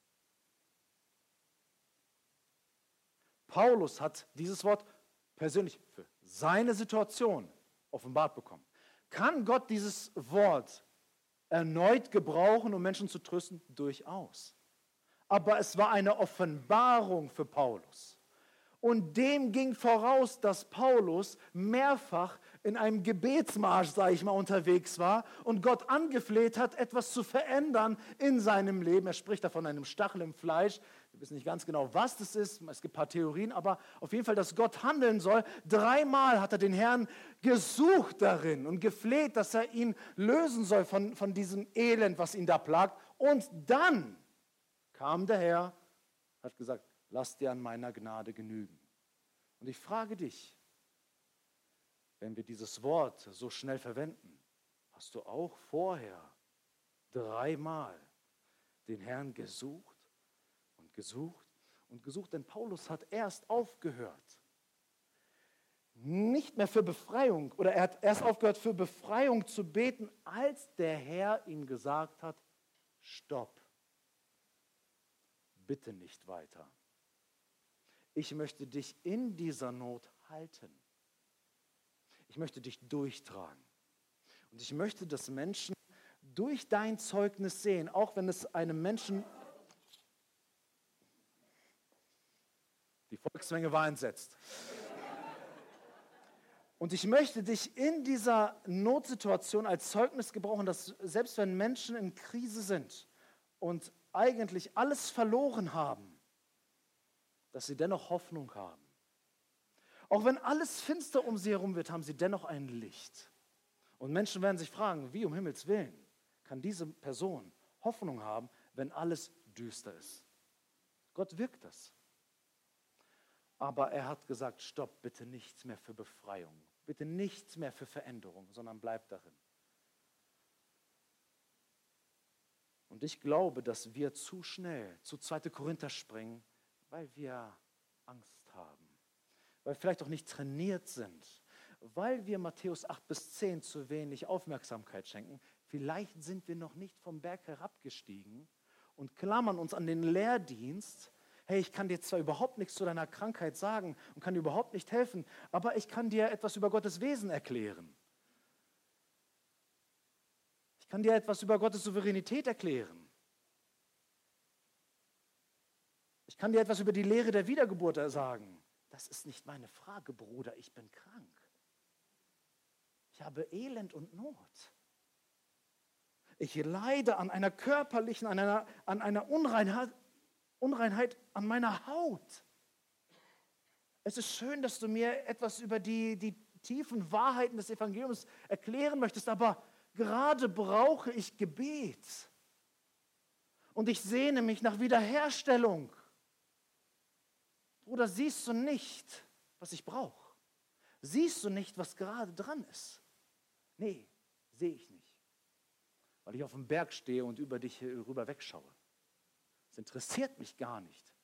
Paulus hat dieses Wort persönlich für seine Situation offenbart bekommen. Kann Gott dieses Wort erneut gebrauchen, um Menschen zu trösten? Durchaus. Aber es war eine Offenbarung für Paulus. Und dem ging voraus, dass Paulus mehrfach in einem Gebetsmarsch, sage ich mal, unterwegs war und Gott angefleht hat, etwas zu verändern in seinem Leben. Er spricht da von einem Stachel im Fleisch. Wir wissen nicht ganz genau, was das ist. Es gibt ein paar Theorien, aber auf jeden Fall, dass Gott handeln soll. Dreimal hat er den Herrn gesucht darin und gefleht, dass er ihn lösen soll von, von diesem Elend, was ihn da plagt. Und dann kam der Herr, hat gesagt, lass dir an meiner Gnade genügen. Und ich frage dich, wenn wir dieses Wort so schnell verwenden, hast du auch vorher dreimal den Herrn gesucht und gesucht und gesucht, denn Paulus hat erst aufgehört, nicht mehr für Befreiung, oder er hat erst aufgehört, für Befreiung zu beten, als der Herr ihm gesagt hat, stopp, bitte nicht weiter. Ich möchte dich in dieser Not halten. Ich möchte dich durchtragen. Und ich möchte, dass Menschen durch dein Zeugnis sehen, auch wenn es einem Menschen... Die Volksmenge war entsetzt. Und ich möchte dich in dieser Notsituation als Zeugnis gebrauchen, dass selbst wenn Menschen in Krise sind und eigentlich alles verloren haben, dass sie dennoch Hoffnung haben. Auch wenn alles finster um sie herum wird, haben sie dennoch ein Licht. Und Menschen werden sich fragen, wie um Himmels willen kann diese Person Hoffnung haben, wenn alles düster ist. Gott wirkt das. Aber er hat gesagt, stopp, bitte nichts mehr für Befreiung, bitte nichts mehr für Veränderung, sondern bleib darin. Und ich glaube, dass wir zu schnell zu 2. Korinther springen, weil wir Angst haben weil wir vielleicht auch nicht trainiert sind, weil wir Matthäus 8 bis 10 zu wenig Aufmerksamkeit schenken. Vielleicht sind wir noch nicht vom Berg herabgestiegen und klammern uns an den Lehrdienst. Hey, ich kann dir zwar überhaupt nichts zu deiner Krankheit sagen und kann dir überhaupt nicht helfen, aber ich kann dir etwas über Gottes Wesen erklären. Ich kann dir etwas über Gottes Souveränität erklären. Ich kann dir etwas über die Lehre der Wiedergeburt sagen. Das ist nicht meine Frage, Bruder, ich bin krank. Ich habe Elend und Not. Ich leide an einer körperlichen, an einer, an einer Unreinheit, Unreinheit an meiner Haut. Es ist schön, dass du mir etwas über die, die tiefen Wahrheiten des Evangeliums erklären möchtest, aber gerade brauche ich Gebet. Und ich sehne mich nach Wiederherstellung. Bruder, siehst du nicht, was ich brauche? Siehst du nicht, was gerade dran ist? Nee, sehe ich nicht. weil ich auf dem Berg stehe und über dich rüber wegschaue. Das interessiert mich gar nicht.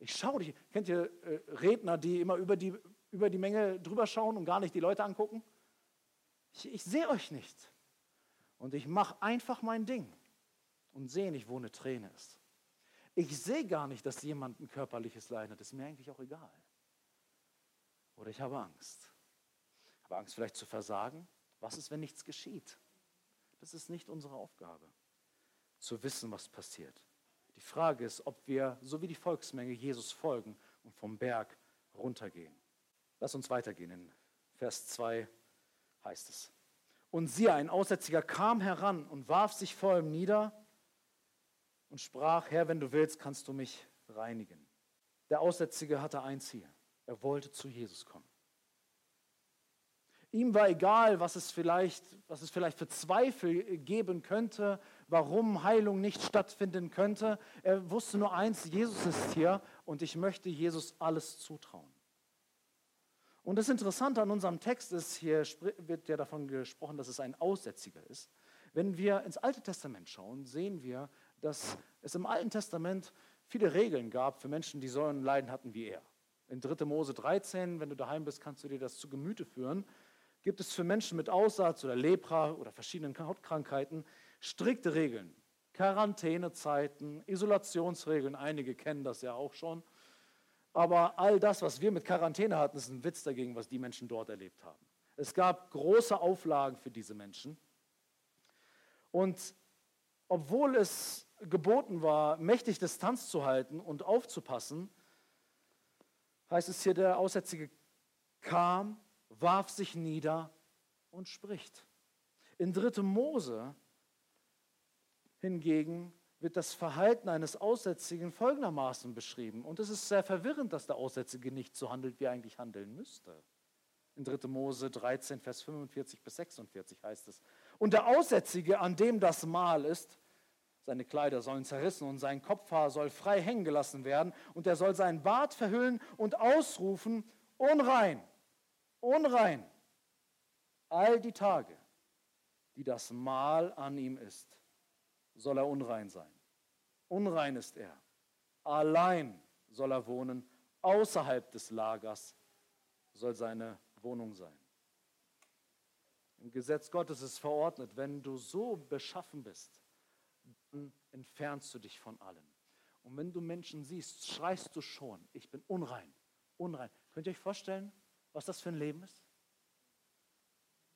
Ich schaue dich. Kennt ihr äh, Redner, die immer über die, über die Menge drüber schauen und gar nicht die Leute angucken? Ich, ich sehe euch nicht. Und ich mache einfach mein Ding und sehe nicht, wo eine Träne ist. Ich sehe gar nicht, dass jemand ein körperliches Leiden hat. Das ist mir eigentlich auch egal. Oder ich habe Angst. Ich habe Angst vielleicht zu versagen. Was ist, wenn nichts geschieht? Das ist nicht unsere Aufgabe, zu wissen, was passiert. Die Frage ist, ob wir, so wie die Volksmenge, Jesus folgen und vom Berg runtergehen. Lass uns weitergehen. In Vers 2 heißt es. Und siehe, ein Aussätziger kam heran und warf sich vor ihm nieder und sprach, Herr, wenn du willst, kannst du mich reinigen. Der Aussätzige hatte ein Ziel. Er wollte zu Jesus kommen. Ihm war egal, was es vielleicht, was es vielleicht für Zweifel geben könnte, warum Heilung nicht stattfinden könnte. Er wusste nur eins, Jesus ist hier und ich möchte Jesus alles zutrauen. Und das Interessante an unserem Text ist, hier wird ja davon gesprochen, dass es ein Aussätziger ist. Wenn wir ins Alte Testament schauen, sehen wir, dass es im Alten Testament viele Regeln gab für Menschen, die so ein Leiden hatten wie er. In 3. Mose 13, wenn du daheim bist, kannst du dir das zu Gemüte führen gibt es für Menschen mit Aussatz oder Lepra oder verschiedenen Hautkrankheiten strikte Regeln. Quarantänezeiten, Isolationsregeln, einige kennen das ja auch schon. Aber all das, was wir mit Quarantäne hatten, ist ein Witz dagegen, was die Menschen dort erlebt haben. Es gab große Auflagen für diese Menschen. Und obwohl es geboten war, mächtig Distanz zu halten und aufzupassen, heißt es hier, der Aussätzige kam warf sich nieder und spricht. In 3. Mose hingegen wird das Verhalten eines Aussätzigen folgendermaßen beschrieben. Und es ist sehr verwirrend, dass der Aussätzige nicht so handelt, wie er eigentlich handeln müsste. In 3. Mose 13, Vers 45 bis 46 heißt es. Und der Aussätzige, an dem das Mal ist, seine Kleider sollen zerrissen und sein Kopfhaar soll frei hängen gelassen werden und er soll seinen Bart verhüllen und ausrufen, unrein, unrein. All die Tage, die das Mal an ihm ist, soll er unrein sein. Unrein ist er. Allein soll er wohnen. Außerhalb des Lagers soll seine Wohnung sein. Im Gesetz Gottes ist verordnet, wenn du so beschaffen bist, dann entfernst du dich von allem. Und wenn du Menschen siehst, schreist du schon, ich bin unrein, unrein. Könnt ihr euch vorstellen, was das für ein Leben ist?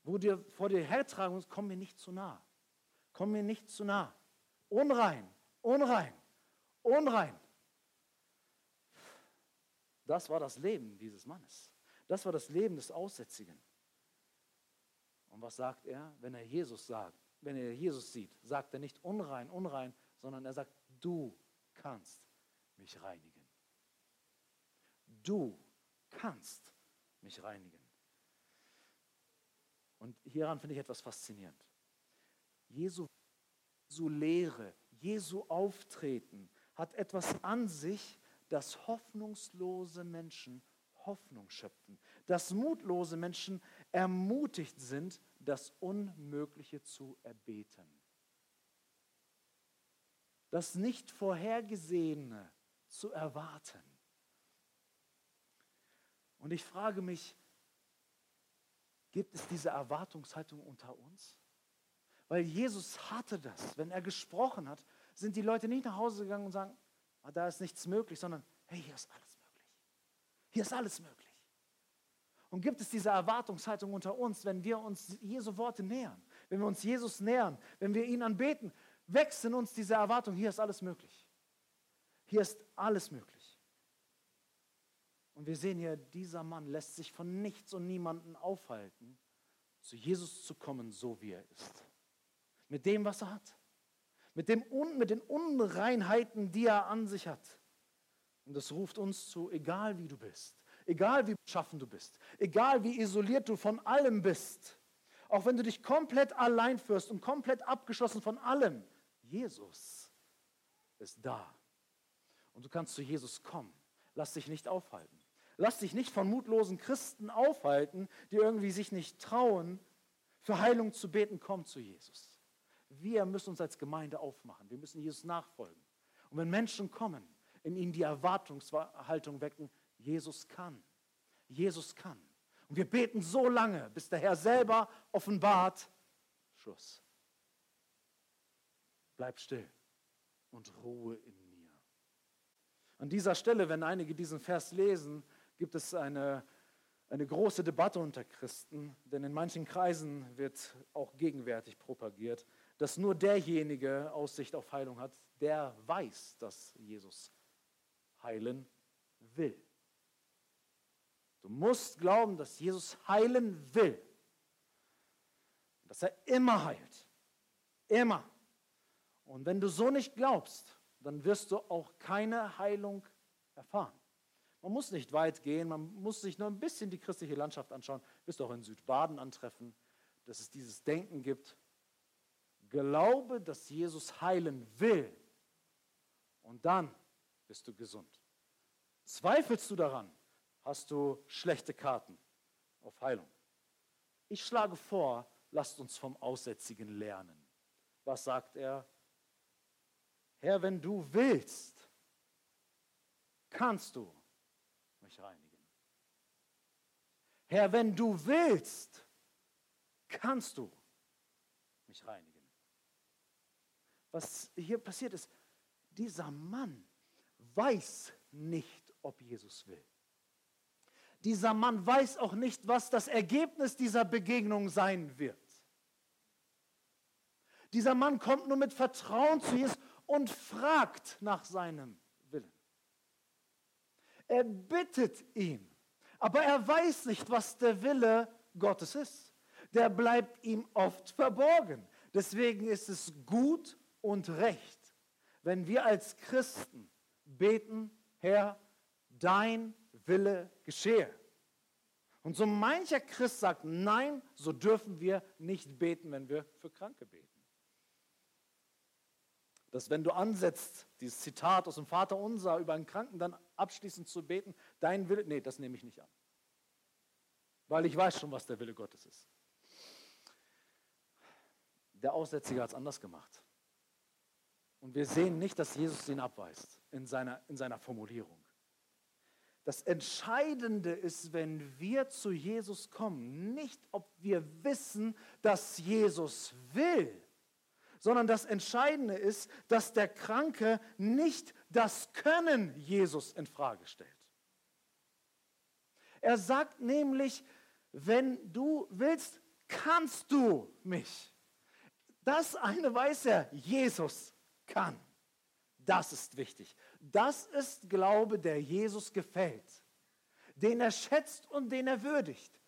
Wo dir vor dir hertragen muss, komm mir nicht zu nah. Komm mir nicht zu nah. Unrein, unrein, unrein. Das war das Leben dieses Mannes. Das war das Leben des Aussätzigen. Und was sagt er, wenn er Jesus sagt? Wenn er Jesus sieht, sagt er nicht unrein, unrein, sondern er sagt, du kannst mich reinigen. Du kannst mich reinigen. Und hieran finde ich etwas faszinierend. Jesu, Jesu Lehre, Jesu Auftreten hat etwas an sich, das hoffnungslose Menschen Hoffnung schöpfen, dass mutlose Menschen ermutigt sind, das Unmögliche zu erbeten. Das nicht Vorhergesehene zu erwarten. Und ich frage mich, gibt es diese Erwartungshaltung unter uns? Weil Jesus hatte das. Wenn er gesprochen hat, sind die Leute nicht nach Hause gegangen und sagen, ah, da ist nichts möglich, sondern hey, hier ist alles möglich. Hier ist alles möglich. Und gibt es diese Erwartungshaltung unter uns, wenn wir uns Jesu Worte nähern, wenn wir uns Jesus nähern, wenn wir ihn anbeten, wächst in uns diese Erwartung, hier ist alles möglich. Hier ist alles möglich. Und wir sehen hier, dieser Mann lässt sich von nichts und niemanden aufhalten, zu Jesus zu kommen, so wie er ist. Mit dem, was er hat. Mit, dem, mit den Unreinheiten, die er an sich hat. Und das ruft uns zu, egal wie du bist, egal wie beschaffen du bist, egal wie isoliert du von allem bist, auch wenn du dich komplett allein führst und komplett abgeschlossen von allem, Jesus ist da. Und du kannst zu Jesus kommen. Lass dich nicht aufhalten. Lass dich nicht von mutlosen Christen aufhalten, die irgendwie sich nicht trauen, für Heilung zu beten. Komm zu Jesus. wir müssen uns als Gemeinde aufmachen. Wir müssen Jesus nachfolgen. Und wenn Menschen kommen, in ihnen die Erwartungshaltung wecken, Jesus kann. Jesus kann. Und wir beten so lange, bis der Herr selber offenbart, Schluss. Bleib still und Ruhe in mir. An dieser Stelle, wenn einige diesen Vers lesen, gibt es eine, eine große Debatte unter Christen, denn in manchen Kreisen wird auch gegenwärtig propagiert, dass nur derjenige Aussicht auf Heilung hat, der weiß, dass Jesus heilen will. Du musst glauben, dass Jesus heilen will. Dass er immer heilt. Immer. Und wenn du so nicht glaubst, dann wirst du auch keine Heilung erfahren. Man muss nicht weit gehen, man muss sich nur ein bisschen die christliche Landschaft anschauen. Du wirst auch in Südbaden antreffen, dass es dieses Denken gibt. Glaube, dass Jesus heilen will. Und dann bist du gesund. Zweifelst du daran, hast du schlechte Karten auf Heilung. Ich schlage vor, lasst uns vom Aussätzigen lernen. Was sagt er? Herr, wenn du willst, kannst du mich reinigen. Herr, wenn du willst, kannst du mich reinigen. Was hier passiert ist, dieser Mann weiß nicht, ob Jesus will. Dieser Mann weiß auch nicht, was das Ergebnis dieser Begegnung sein wird. Dieser Mann kommt nur mit Vertrauen zu Jesus und fragt nach seinem Willen. Er bittet ihn, aber er weiß nicht, was der Wille Gottes ist. Der bleibt ihm oft verborgen. Deswegen ist es gut und recht, wenn wir als Christen beten, Herr, dein Wille geschehe. Und so mancher Christ sagt, nein, so dürfen wir nicht beten, wenn wir für Kranke beten. Dass wenn du ansetzt, dieses Zitat aus dem Vater unser über einen Kranken dann abschließend zu beten, dein Wille, nee, das nehme ich nicht an. Weil ich weiß schon, was der Wille Gottes ist. Der Aussätzige hat es anders gemacht. Und wir sehen nicht, dass Jesus ihn abweist in seiner, in seiner Formulierung. Das Entscheidende ist, wenn wir zu Jesus kommen, nicht ob wir wissen, dass Jesus will, sondern das Entscheidende ist, dass der Kranke nicht das Können Jesus in Frage stellt. Er sagt nämlich, wenn du willst, kannst du mich. Das eine weiß er, Jesus kann. Das ist wichtig. Das ist Glaube, der Jesus gefällt, den er schätzt und den er würdigt.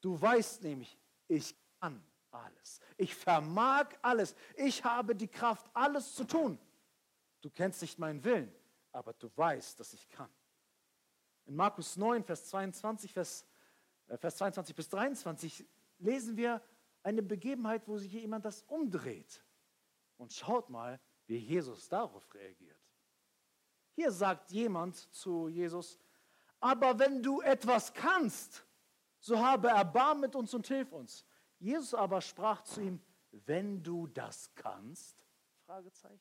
Du weißt nämlich, ich kann alles. Ich vermag alles. Ich habe die Kraft, alles zu tun. Du kennst nicht meinen Willen, aber du weißt, dass ich kann. In Markus 9, Vers 22, Vers, äh, Vers 22 bis 23 lesen wir eine Begebenheit, wo sich jemand das umdreht. Und schaut mal, wie Jesus darauf reagiert. Hier sagt jemand zu Jesus, aber wenn du etwas kannst, so habe Erbarm mit uns und hilf uns. Jesus aber sprach zu ihm, wenn du das kannst, Fragezeichen.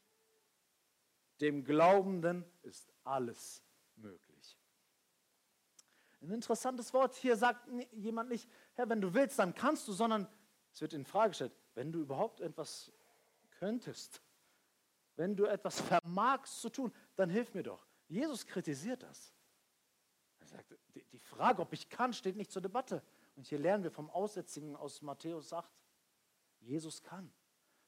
Dem Glaubenden ist alles möglich. Ein interessantes Wort. Hier sagt jemand nicht, Herr, wenn du willst, dann kannst du, sondern es wird in Frage gestellt, wenn du überhaupt etwas könntest, wenn du etwas vermagst zu tun, dann hilf mir doch. Jesus kritisiert das. Er sagt, die Frage, ob ich kann, steht nicht zur Debatte. Und hier lernen wir vom Aussätzigen aus Matthäus 8. Jesus kann.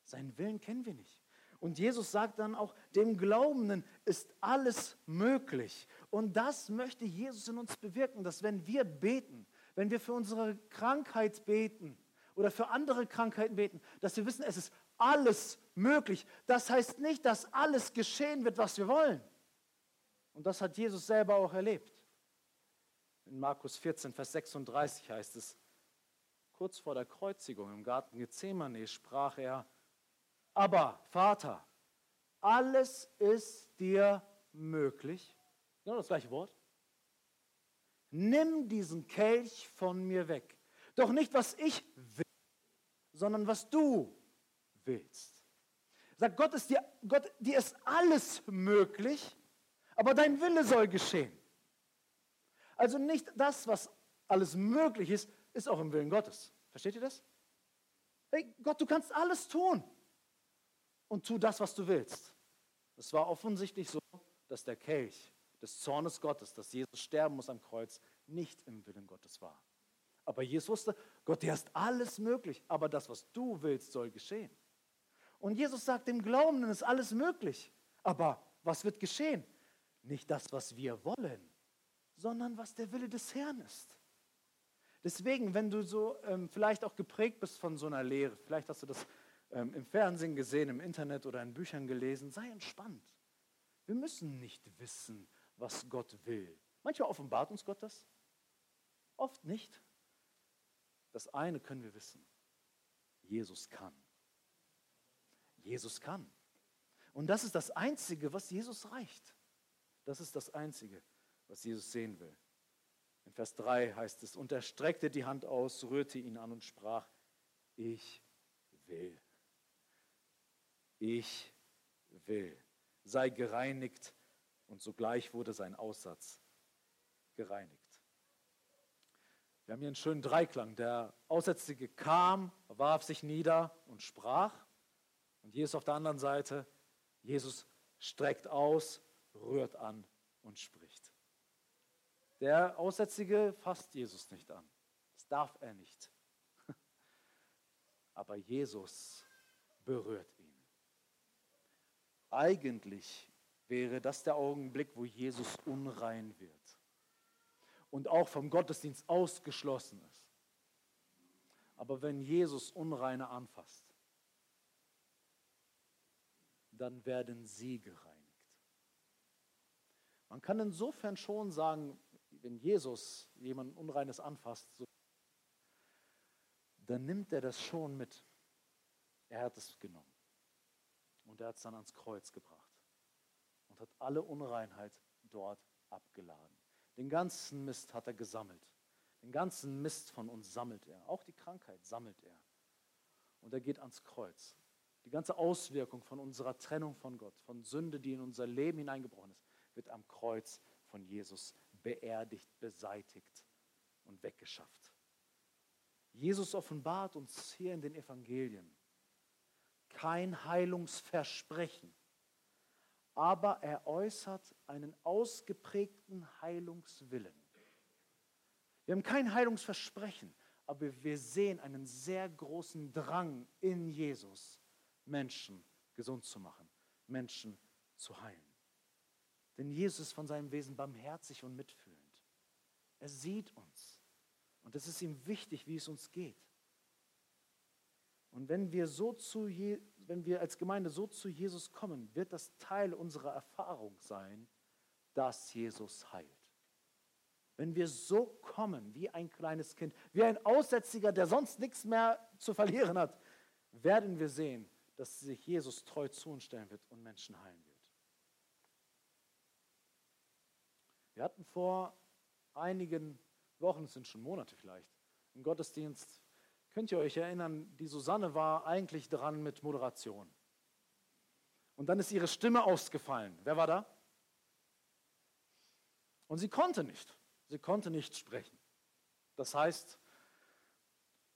Seinen Willen kennen wir nicht. Und Jesus sagt dann auch, dem Glaubenden ist alles möglich. Und das möchte Jesus in uns bewirken, dass wenn wir beten, wenn wir für unsere Krankheit beten oder für andere Krankheiten beten, dass wir wissen, es ist alles möglich. Das heißt nicht, dass alles geschehen wird, was wir wollen. Und das hat Jesus selber auch erlebt. In Markus 14, Vers 36 heißt es, kurz vor der Kreuzigung im Garten Gethsemane sprach er, aber Vater, alles ist dir möglich. Genau das gleiche Wort. Nimm diesen Kelch von mir weg. Doch nicht, was ich will, sondern was du willst. Sagt Gott ist dir, Gott, dir ist alles möglich, aber dein Wille soll geschehen. Also nicht das, was alles möglich ist, ist auch im Willen Gottes. Versteht ihr das? Hey, Gott, du kannst alles tun und tu das, was du willst. Es war offensichtlich so, dass der Kelch des Zornes Gottes, dass Jesus sterben muss am Kreuz, nicht im Willen Gottes war. Aber Jesus wusste, Gott, dir ist alles möglich, aber das, was du willst, soll geschehen. Und Jesus sagt, dem Glaubenden ist alles möglich. Aber was wird geschehen? Nicht das, was wir wollen, sondern was der Wille des Herrn ist. Deswegen, wenn du so ähm, vielleicht auch geprägt bist von so einer Lehre, vielleicht hast du das ähm, im Fernsehen gesehen, im Internet oder in Büchern gelesen, sei entspannt. Wir müssen nicht wissen, was Gott will. Manchmal offenbart uns Gott das, oft nicht. Das eine können wir wissen. Jesus kann. Jesus kann. Und das ist das Einzige, was Jesus reicht. Das ist das Einzige, was Jesus sehen will. In Vers 3 heißt es, und er streckte die Hand aus, rührte ihn an und sprach, ich will. Ich will. Sei gereinigt. Und sogleich wurde sein Aussatz gereinigt. Wir haben hier einen schönen Dreiklang. Der Aussätzige kam, warf sich nieder und sprach. Und hier ist auf der anderen Seite, Jesus streckt aus, rührt an und spricht. Der Aussätzige fasst Jesus nicht an. Das darf er nicht. (laughs) Aber Jesus berührt ihn. Eigentlich wäre das der Augenblick, wo Jesus unrein wird und auch vom Gottesdienst ausgeschlossen ist. Aber wenn Jesus Unreine anfasst, dann werden sie gereinigt. Man kann insofern schon sagen, wenn Jesus jemand Unreines anfasst, so, dann nimmt er das schon mit. Er hat es genommen. Und er hat es dann ans Kreuz gebracht und hat alle Unreinheit dort abgeladen. Den ganzen Mist hat er gesammelt. Den ganzen Mist von uns sammelt er. Auch die Krankheit sammelt er. Und er geht ans Kreuz die ganze Auswirkung von unserer Trennung von Gott, von Sünde, die in unser Leben hineingebrochen ist, wird am Kreuz von Jesus beerdigt, beseitigt und weggeschafft. Jesus offenbart uns hier in den Evangelien kein Heilungsversprechen, aber er äußert einen ausgeprägten Heilungswillen. Wir haben kein Heilungsversprechen, aber wir sehen einen sehr großen Drang in Jesus, Menschen gesund zu machen, Menschen zu heilen. Denn Jesus ist von seinem Wesen barmherzig und mitfühlend. Er sieht uns. Und es ist ihm wichtig, wie es uns geht. Und wenn wir, so zu Je wenn wir als Gemeinde so zu Jesus kommen, wird das Teil unserer Erfahrung sein, dass Jesus heilt. Wenn wir so kommen wie ein kleines Kind, wie ein Aussätziger, der sonst nichts mehr zu verlieren hat, werden wir sehen, dass sich Jesus treu zu uns stellen wird und Menschen heilen wird. Wir hatten vor einigen Wochen, es sind schon Monate vielleicht, im Gottesdienst, könnt ihr euch erinnern, die Susanne war eigentlich dran mit Moderation. Und dann ist ihre Stimme ausgefallen. Wer war da? Und sie konnte nicht. Sie konnte nicht sprechen. Das heißt,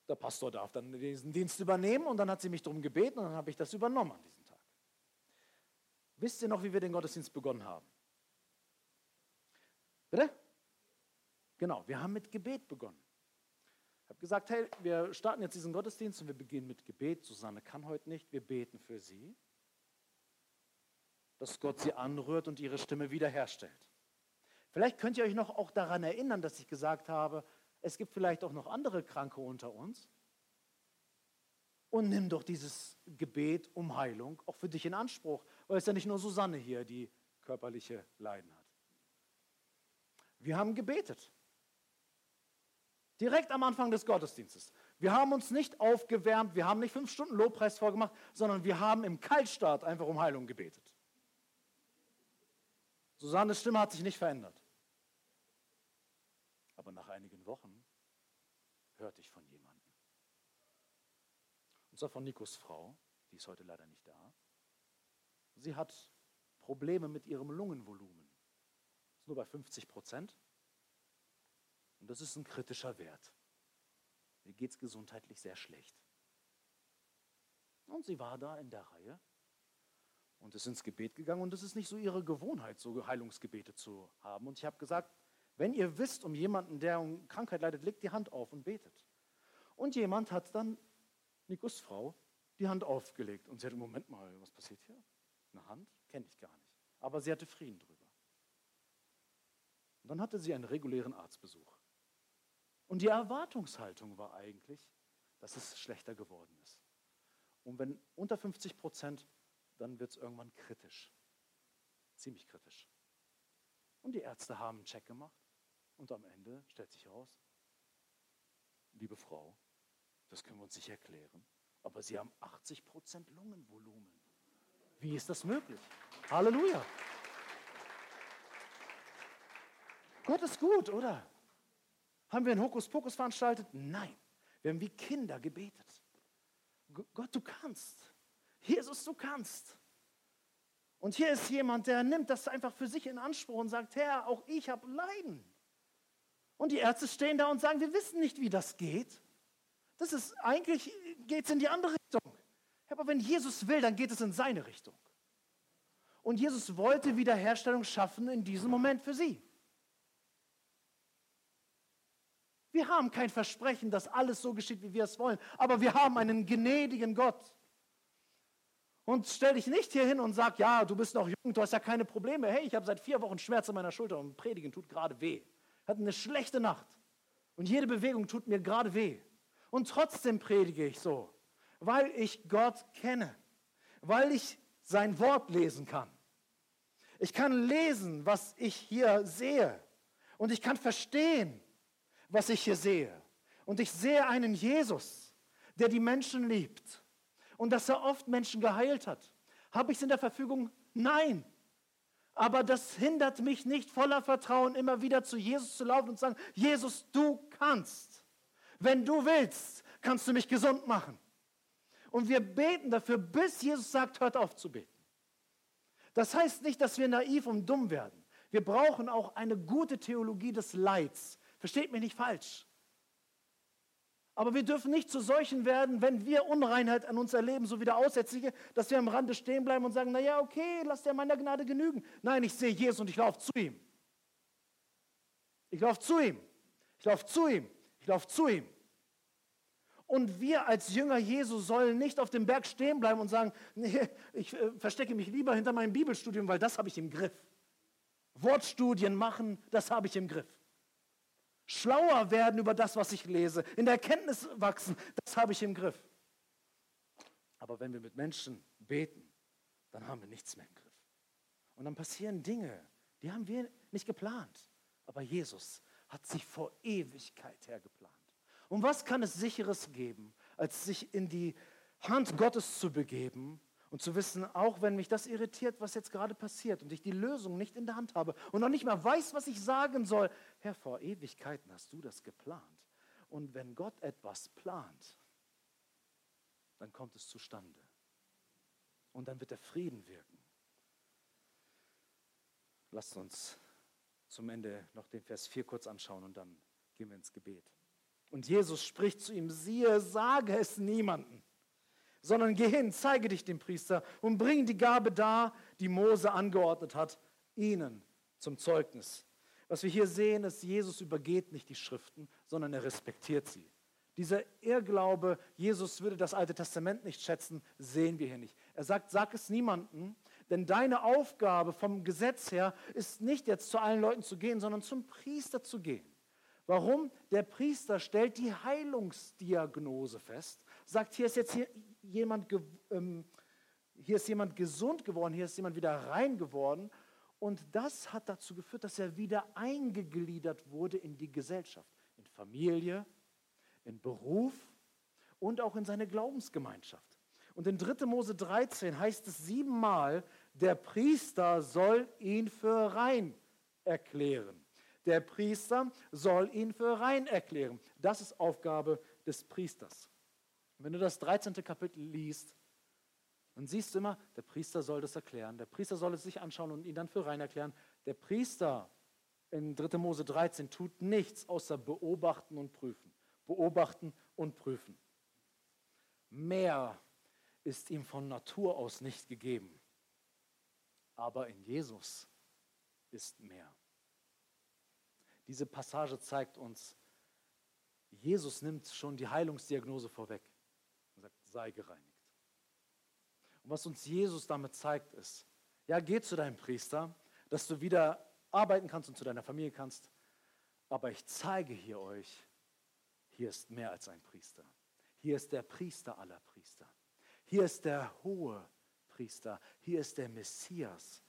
der Pastor darf dann diesen Dienst übernehmen und dann hat sie mich darum gebeten und dann habe ich das übernommen an diesem Tag. Wisst ihr noch, wie wir den Gottesdienst begonnen haben? Bitte? Genau, wir haben mit Gebet begonnen. Ich habe gesagt, hey, wir starten jetzt diesen Gottesdienst und wir beginnen mit Gebet. Susanne kann heute nicht, wir beten für sie, dass Gott sie anrührt und ihre Stimme wiederherstellt. Vielleicht könnt ihr euch noch auch daran erinnern, dass ich gesagt habe, es gibt vielleicht auch noch andere Kranke unter uns. Und nimm doch dieses Gebet um Heilung auch für dich in Anspruch, weil es ja nicht nur Susanne hier, die körperliche Leiden hat. Wir haben gebetet. Direkt am Anfang des Gottesdienstes. Wir haben uns nicht aufgewärmt, wir haben nicht fünf Stunden Lobpreis vorgemacht, sondern wir haben im Kaltstart einfach um Heilung gebetet. Susannes Stimme hat sich nicht verändert. Aber nach einigen Wochen hörte ich von jemandem. Und zwar von Nikos Frau, die ist heute leider nicht da. sie hat Probleme mit ihrem Lungenvolumen. Ist nur bei 50 Prozent. Und das ist ein kritischer Wert. Ihr geht es gesundheitlich sehr schlecht. Und sie war da in der Reihe und ist ins Gebet gegangen. Und es ist nicht so ihre Gewohnheit, so Heilungsgebete zu haben. Und ich habe gesagt, wenn ihr wisst um jemanden, der um Krankheit leidet, legt die Hand auf und betet. Und jemand hat dann, Nikos Frau, die Hand aufgelegt. Und sie hat, Moment mal, was passiert hier? Eine Hand? Kenne ich gar nicht. Aber sie hatte Frieden drüber. Und dann hatte sie einen regulären Arztbesuch. Und die Erwartungshaltung war eigentlich, dass es schlechter geworden ist. Und wenn unter 50 Prozent, dann wird es irgendwann kritisch. Ziemlich kritisch. Und die Ärzte haben einen Check gemacht. Und am Ende stellt sich heraus, liebe Frau, das können wir uns nicht erklären, aber Sie haben 80 Prozent Lungenvolumen. Wie ist das möglich? Halleluja. Gott ist gut, oder? Haben wir einen Hokuspokus veranstaltet? Nein. Wir haben wie Kinder gebetet. Gott, du kannst. Jesus, du kannst. Und hier ist jemand, der nimmt das einfach für sich in Anspruch und sagt, Herr, auch ich habe Leiden. Und die Ärzte stehen da und sagen, wir wissen nicht, wie das geht. Das ist eigentlich, geht es in die andere Richtung. Aber wenn Jesus will, dann geht es in seine Richtung. Und Jesus wollte Wiederherstellung schaffen in diesem Moment für sie. Wir haben kein Versprechen, dass alles so geschieht, wie wir es wollen, aber wir haben einen gnädigen Gott. Und stell dich nicht hier hin und sag, ja, du bist noch jung, du hast ja keine Probleme. Hey, ich habe seit vier Wochen Schmerz in meiner Schulter und Predigen tut gerade weh. Hatte eine schlechte Nacht und jede Bewegung tut mir gerade weh. Und trotzdem predige ich so, weil ich Gott kenne, weil ich sein Wort lesen kann. Ich kann lesen, was ich hier sehe. Und ich kann verstehen, was ich hier sehe. Und ich sehe einen Jesus, der die Menschen liebt und dass er oft Menschen geheilt hat. Habe ich es in der Verfügung? Nein. Aber das hindert mich nicht voller Vertrauen immer wieder zu Jesus zu laufen und zu sagen, Jesus, du kannst. Wenn du willst, kannst du mich gesund machen. Und wir beten dafür, bis Jesus sagt, hört auf zu beten. Das heißt nicht, dass wir naiv und dumm werden. Wir brauchen auch eine gute Theologie des Leids, Versteht mich nicht falsch. Aber wir dürfen nicht zu solchen werden, wenn wir Unreinheit an uns erleben, so wie der Aussätzige, dass wir am Rande stehen bleiben und sagen, naja, okay, lass dir meiner Gnade genügen. Nein, ich sehe Jesus und ich laufe zu ihm. Ich laufe zu ihm. Ich laufe zu ihm. Ich laufe zu ihm. Und wir als Jünger Jesu sollen nicht auf dem Berg stehen bleiben und sagen, (laughs) nee, ich äh, verstecke mich lieber hinter meinem Bibelstudium, weil das habe ich im Griff. Wortstudien machen, das habe ich im Griff schlauer werden über das, was ich lese, in der Erkenntnis wachsen, das habe ich im Griff. Aber wenn wir mit Menschen beten, dann haben wir nichts mehr im Griff. Und dann passieren Dinge, die haben wir nicht geplant. Aber Jesus hat sie vor Ewigkeit her geplant. Und was kann es sicheres geben, als sich in die Hand Gottes zu begeben und zu wissen, auch wenn mich das irritiert, was jetzt gerade passiert und ich die Lösung nicht in der Hand habe und noch nicht mal weiß, was ich sagen soll, Herr, vor Ewigkeiten hast du das geplant. Und wenn Gott etwas plant, dann kommt es zustande. Und dann wird der Frieden wirken. Lasst uns zum Ende noch den Vers 4 kurz anschauen und dann gehen wir ins Gebet. Und Jesus spricht zu ihm, siehe, sage es niemanden sondern geh hin, zeige dich dem Priester und bring die Gabe dar, die Mose angeordnet hat, ihnen zum Zeugnis. Was wir hier sehen, ist, Jesus übergeht nicht die Schriften, sondern er respektiert sie. Dieser Irrglaube, Jesus würde das Alte Testament nicht schätzen, sehen wir hier nicht. Er sagt, sag es niemandem, denn deine Aufgabe vom Gesetz her ist nicht jetzt zu allen Leuten zu gehen, sondern zum Priester zu gehen. Warum? Der Priester stellt die Heilungsdiagnose fest, sagt, hier ist jetzt hier jemand, ähm, hier ist jemand gesund geworden, hier ist jemand wieder rein geworden. Und das hat dazu geführt, dass er wieder eingegliedert wurde in die Gesellschaft, in Familie, in Beruf und auch in seine Glaubensgemeinschaft. Und in 3. Mose 13 heißt es siebenmal, der Priester soll ihn für rein erklären. Der Priester soll ihn für rein erklären. Das ist Aufgabe des Priesters. Wenn du das 13. Kapitel liest, Und siehst du immer, der Priester soll das erklären. Der Priester soll es sich anschauen und ihn dann für rein erklären. Der Priester in 3. Mose 13 tut nichts außer beobachten und prüfen. Beobachten und prüfen. Mehr ist ihm von Natur aus nicht gegeben. Aber in Jesus ist mehr. Diese Passage zeigt uns, Jesus nimmt schon die Heilungsdiagnose vorweg sei gereinigt. Und was uns Jesus damit zeigt, ist, ja, geh zu deinem Priester, dass du wieder arbeiten kannst und zu deiner Familie kannst, aber ich zeige hier euch, hier ist mehr als ein Priester. Hier ist der Priester aller Priester. Hier ist der hohe Priester. Hier ist der Messias.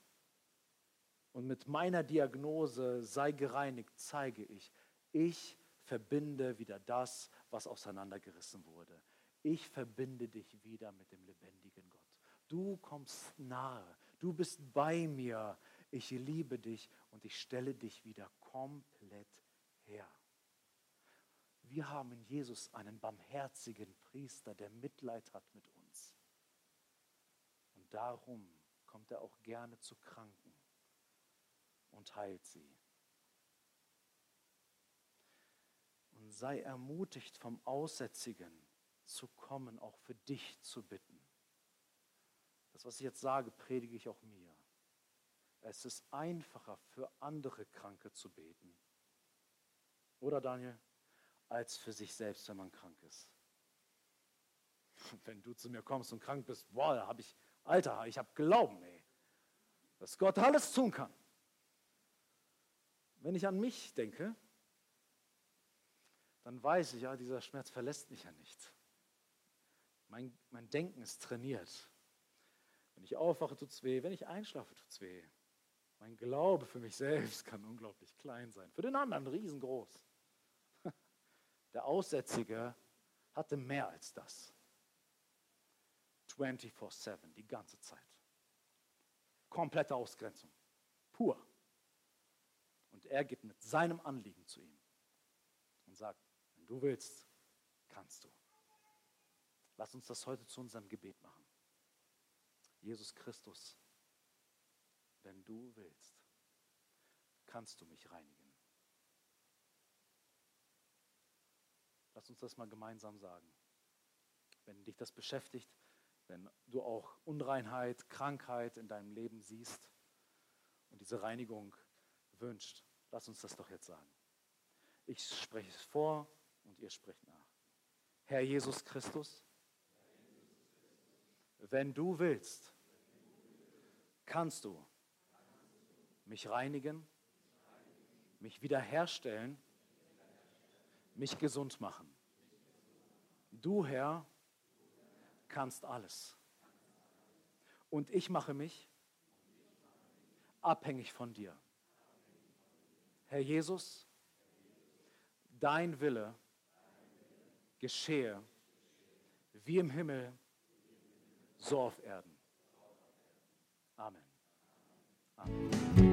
Und mit meiner Diagnose sei gereinigt, zeige ich, ich verbinde wieder das, was auseinandergerissen wurde. Ich verbinde dich wieder mit dem lebendigen Gott. Du kommst nahe, du bist bei mir. Ich liebe dich und ich stelle dich wieder komplett her. Wir haben in Jesus einen barmherzigen Priester, der Mitleid hat mit uns. Und darum kommt er auch gerne zu Kranken und heilt sie. Und sei ermutigt vom Aussätzigen zu kommen, auch für dich zu bitten. Das, was ich jetzt sage, predige ich auch mir. Es ist einfacher für andere Kranke zu beten. Oder Daniel? Als für sich selbst, wenn man krank ist. Wenn du zu mir kommst und krank bist, boah, da habe ich, Alter, ich habe Glauben, ey, dass Gott alles tun kann. Wenn ich an mich denke, dann weiß ich, ja, dieser Schmerz verlässt mich ja nicht. Mein, mein Denken ist trainiert. Wenn ich aufwache, tut es weh. Wenn ich einschlafe, tut es weh. Mein Glaube für mich selbst kann unglaublich klein sein. Für den anderen riesengroß. (laughs) Der Aussätzige hatte mehr als das. 24-7, die ganze Zeit. Komplette Ausgrenzung. Pur. Und er geht mit seinem Anliegen zu ihm und sagt, wenn du willst, kannst du. Lass uns das heute zu unserem Gebet machen. Jesus Christus, wenn du willst, kannst du mich reinigen. Lass uns das mal gemeinsam sagen. Wenn dich das beschäftigt, wenn du auch Unreinheit, Krankheit in deinem Leben siehst und diese Reinigung wünscht, lass uns das doch jetzt sagen. Ich spreche es vor und ihr sprecht nach. Herr Jesus Christus, wenn du willst, kannst du mich reinigen, mich wiederherstellen, mich gesund machen. Du, Herr, kannst alles. Und ich mache mich abhängig von dir. Herr Jesus, dein Wille geschehe wie im Himmel, so auf Erden. Amen. Amen.